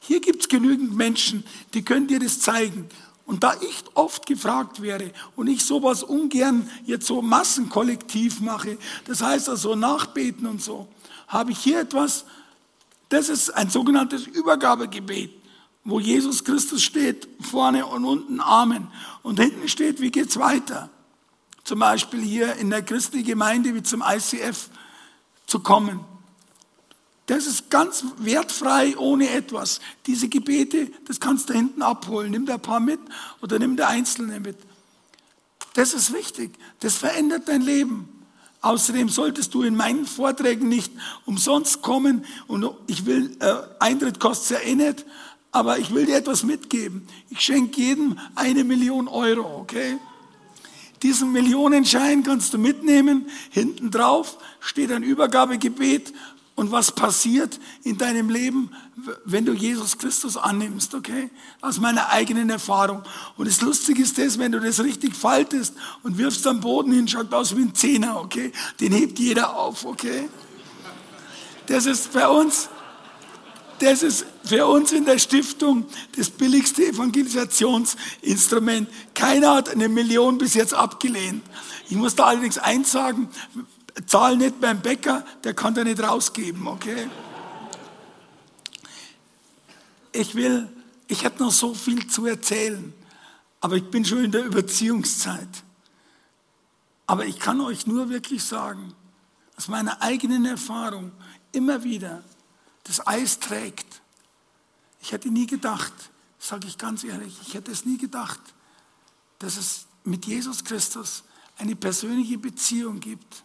Hier gibt's genügend Menschen, die können dir das zeigen. Und da ich oft gefragt wäre und ich sowas ungern jetzt so massenkollektiv mache, das heißt also nachbeten und so, habe ich hier etwas, das ist ein sogenanntes Übergabegebet, wo Jesus Christus steht, vorne und unten Amen. Und hinten steht, wie geht's weiter? Zum Beispiel hier in der christlichen Gemeinde wie zum ICF zu kommen. Das ist ganz wertfrei, ohne etwas. Diese Gebete, das kannst du hinten abholen. Nimm da ein paar mit oder nimm da einzelne mit. Das ist wichtig. Das verändert dein Leben. Außerdem solltest du in meinen Vorträgen nicht umsonst kommen. Und ich will, äh, Eintritt kostet ja eh nicht, aber ich will dir etwas mitgeben. Ich schenke jedem eine Million Euro, okay? Diesen Millionenschein kannst du mitnehmen. Hinten drauf steht ein Übergabegebet und was passiert in deinem Leben, wenn du Jesus Christus annimmst, okay? Aus meiner eigenen Erfahrung. Und das Lustige ist das, wenn du das richtig faltest und wirfst am Boden hin, schaut aus wie ein Zehner, okay? Den hebt jeder auf, okay? Das ist bei uns das ist für uns in der Stiftung das billigste Evangelisationsinstrument. Keiner hat eine Million bis jetzt abgelehnt. Ich muss da allerdings eins sagen, zahl nicht beim Bäcker, der kann da nicht rausgeben, okay? Ich will, ich hätte noch so viel zu erzählen, aber ich bin schon in der Überziehungszeit. Aber ich kann euch nur wirklich sagen, aus meiner eigenen Erfahrung immer wieder, das Eis trägt. Ich hätte nie gedacht, sage ich ganz ehrlich, ich hätte es nie gedacht, dass es mit Jesus Christus eine persönliche Beziehung gibt.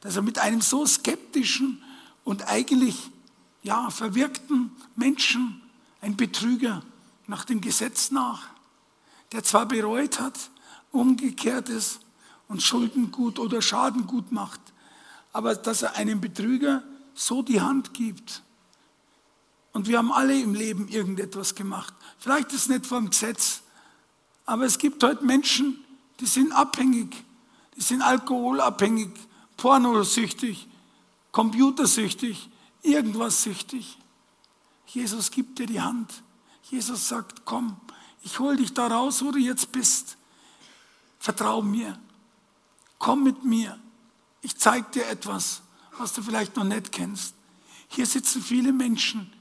Dass er mit einem so skeptischen und eigentlich ja, verwirkten Menschen, ein Betrüger nach dem Gesetz nach, der zwar bereut hat, umgekehrt ist und Schulden gut oder Schaden gut macht, aber dass er einem Betrüger so die Hand gibt und wir haben alle im Leben irgendetwas gemacht. Vielleicht ist es nicht vom Gesetz, aber es gibt heute Menschen, die sind abhängig, die sind alkoholabhängig, pornosüchtig, computersüchtig, irgendwas süchtig. Jesus gibt dir die Hand. Jesus sagt, komm, ich hol dich da raus, wo du jetzt bist. Vertrau mir. Komm mit mir. Ich zeige dir etwas, was du vielleicht noch nicht kennst. Hier sitzen viele Menschen,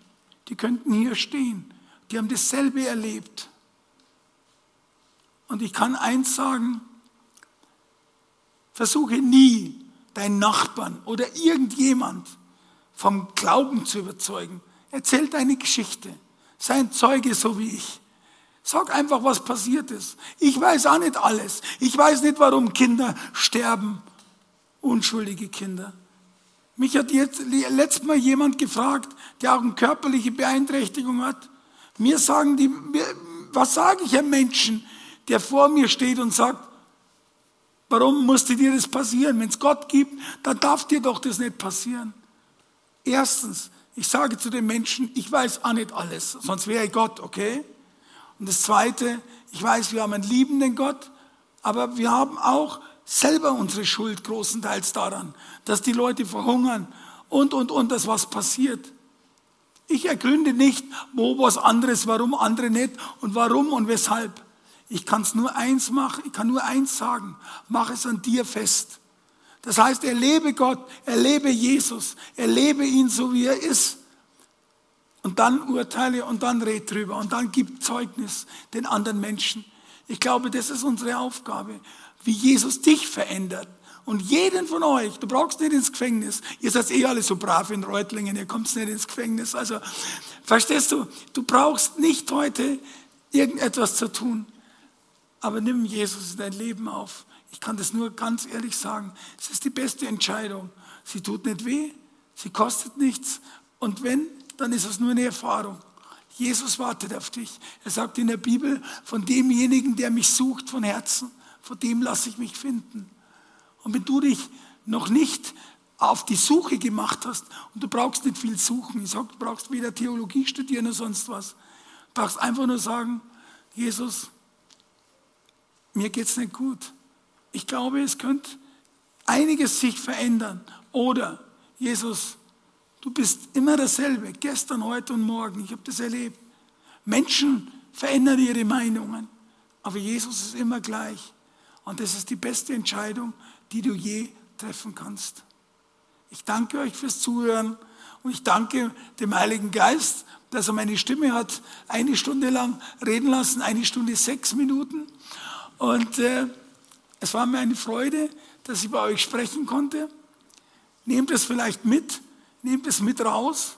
die könnten hier stehen. Die haben dasselbe erlebt. Und ich kann eins sagen, versuche nie deinen Nachbarn oder irgendjemand vom Glauben zu überzeugen. Erzähl deine Geschichte. Sei ein Zeuge so wie ich. Sag einfach, was passiert ist. Ich weiß auch nicht alles. Ich weiß nicht, warum Kinder sterben. Unschuldige Kinder. Mich hat jetzt letztes Mal jemand gefragt, der auch eine körperliche Beeinträchtigung hat. Mir sagen die, was sage ich einem Menschen, der vor mir steht und sagt, warum musste dir das passieren? Wenn es Gott gibt, dann darf dir doch das nicht passieren. Erstens, ich sage zu den Menschen, ich weiß auch nicht alles, sonst wäre ich Gott, okay? Und das Zweite, ich weiß, wir haben einen liebenden Gott, aber wir haben auch selber unsere Schuld großenteils daran, dass die Leute verhungern und, und, und, dass was passiert. Ich ergründe nicht, wo was anderes, warum andere nicht und warum und weshalb. Ich kann es nur eins machen, ich kann nur eins sagen, mach es an dir fest. Das heißt, erlebe Gott, erlebe Jesus, erlebe ihn so, wie er ist. Und dann urteile und dann red drüber und dann gib Zeugnis den anderen Menschen. Ich glaube, das ist unsere Aufgabe, wie Jesus dich verändert. Und jeden von euch, du brauchst nicht ins Gefängnis. Ihr seid eh alle so brav in Reutlingen, ihr kommt nicht ins Gefängnis. Also, verstehst du, du brauchst nicht heute irgendetwas zu tun. Aber nimm Jesus in dein Leben auf. Ich kann das nur ganz ehrlich sagen. Es ist die beste Entscheidung. Sie tut nicht weh, sie kostet nichts. Und wenn, dann ist es nur eine Erfahrung. Jesus wartet auf dich. Er sagt in der Bibel, von demjenigen, der mich sucht von Herzen, von dem lasse ich mich finden. Und wenn du dich noch nicht auf die Suche gemacht hast, und du brauchst nicht viel suchen, ich sage, du brauchst weder Theologie studieren noch sonst was, du brauchst einfach nur sagen, Jesus, mir geht es nicht gut ich glaube, es könnte einiges sich verändern. Oder, Jesus, du bist immer dasselbe, gestern, heute und morgen. Ich habe das erlebt. Menschen verändern ihre Meinungen, aber Jesus ist immer gleich. Und das ist die beste Entscheidung, die du je treffen kannst. Ich danke euch fürs Zuhören und ich danke dem Heiligen Geist, dass er meine Stimme hat eine Stunde lang reden lassen, eine Stunde sechs Minuten. Und äh, es war mir eine Freude, dass ich bei euch sprechen konnte. Nehmt es vielleicht mit, nehmt es mit raus.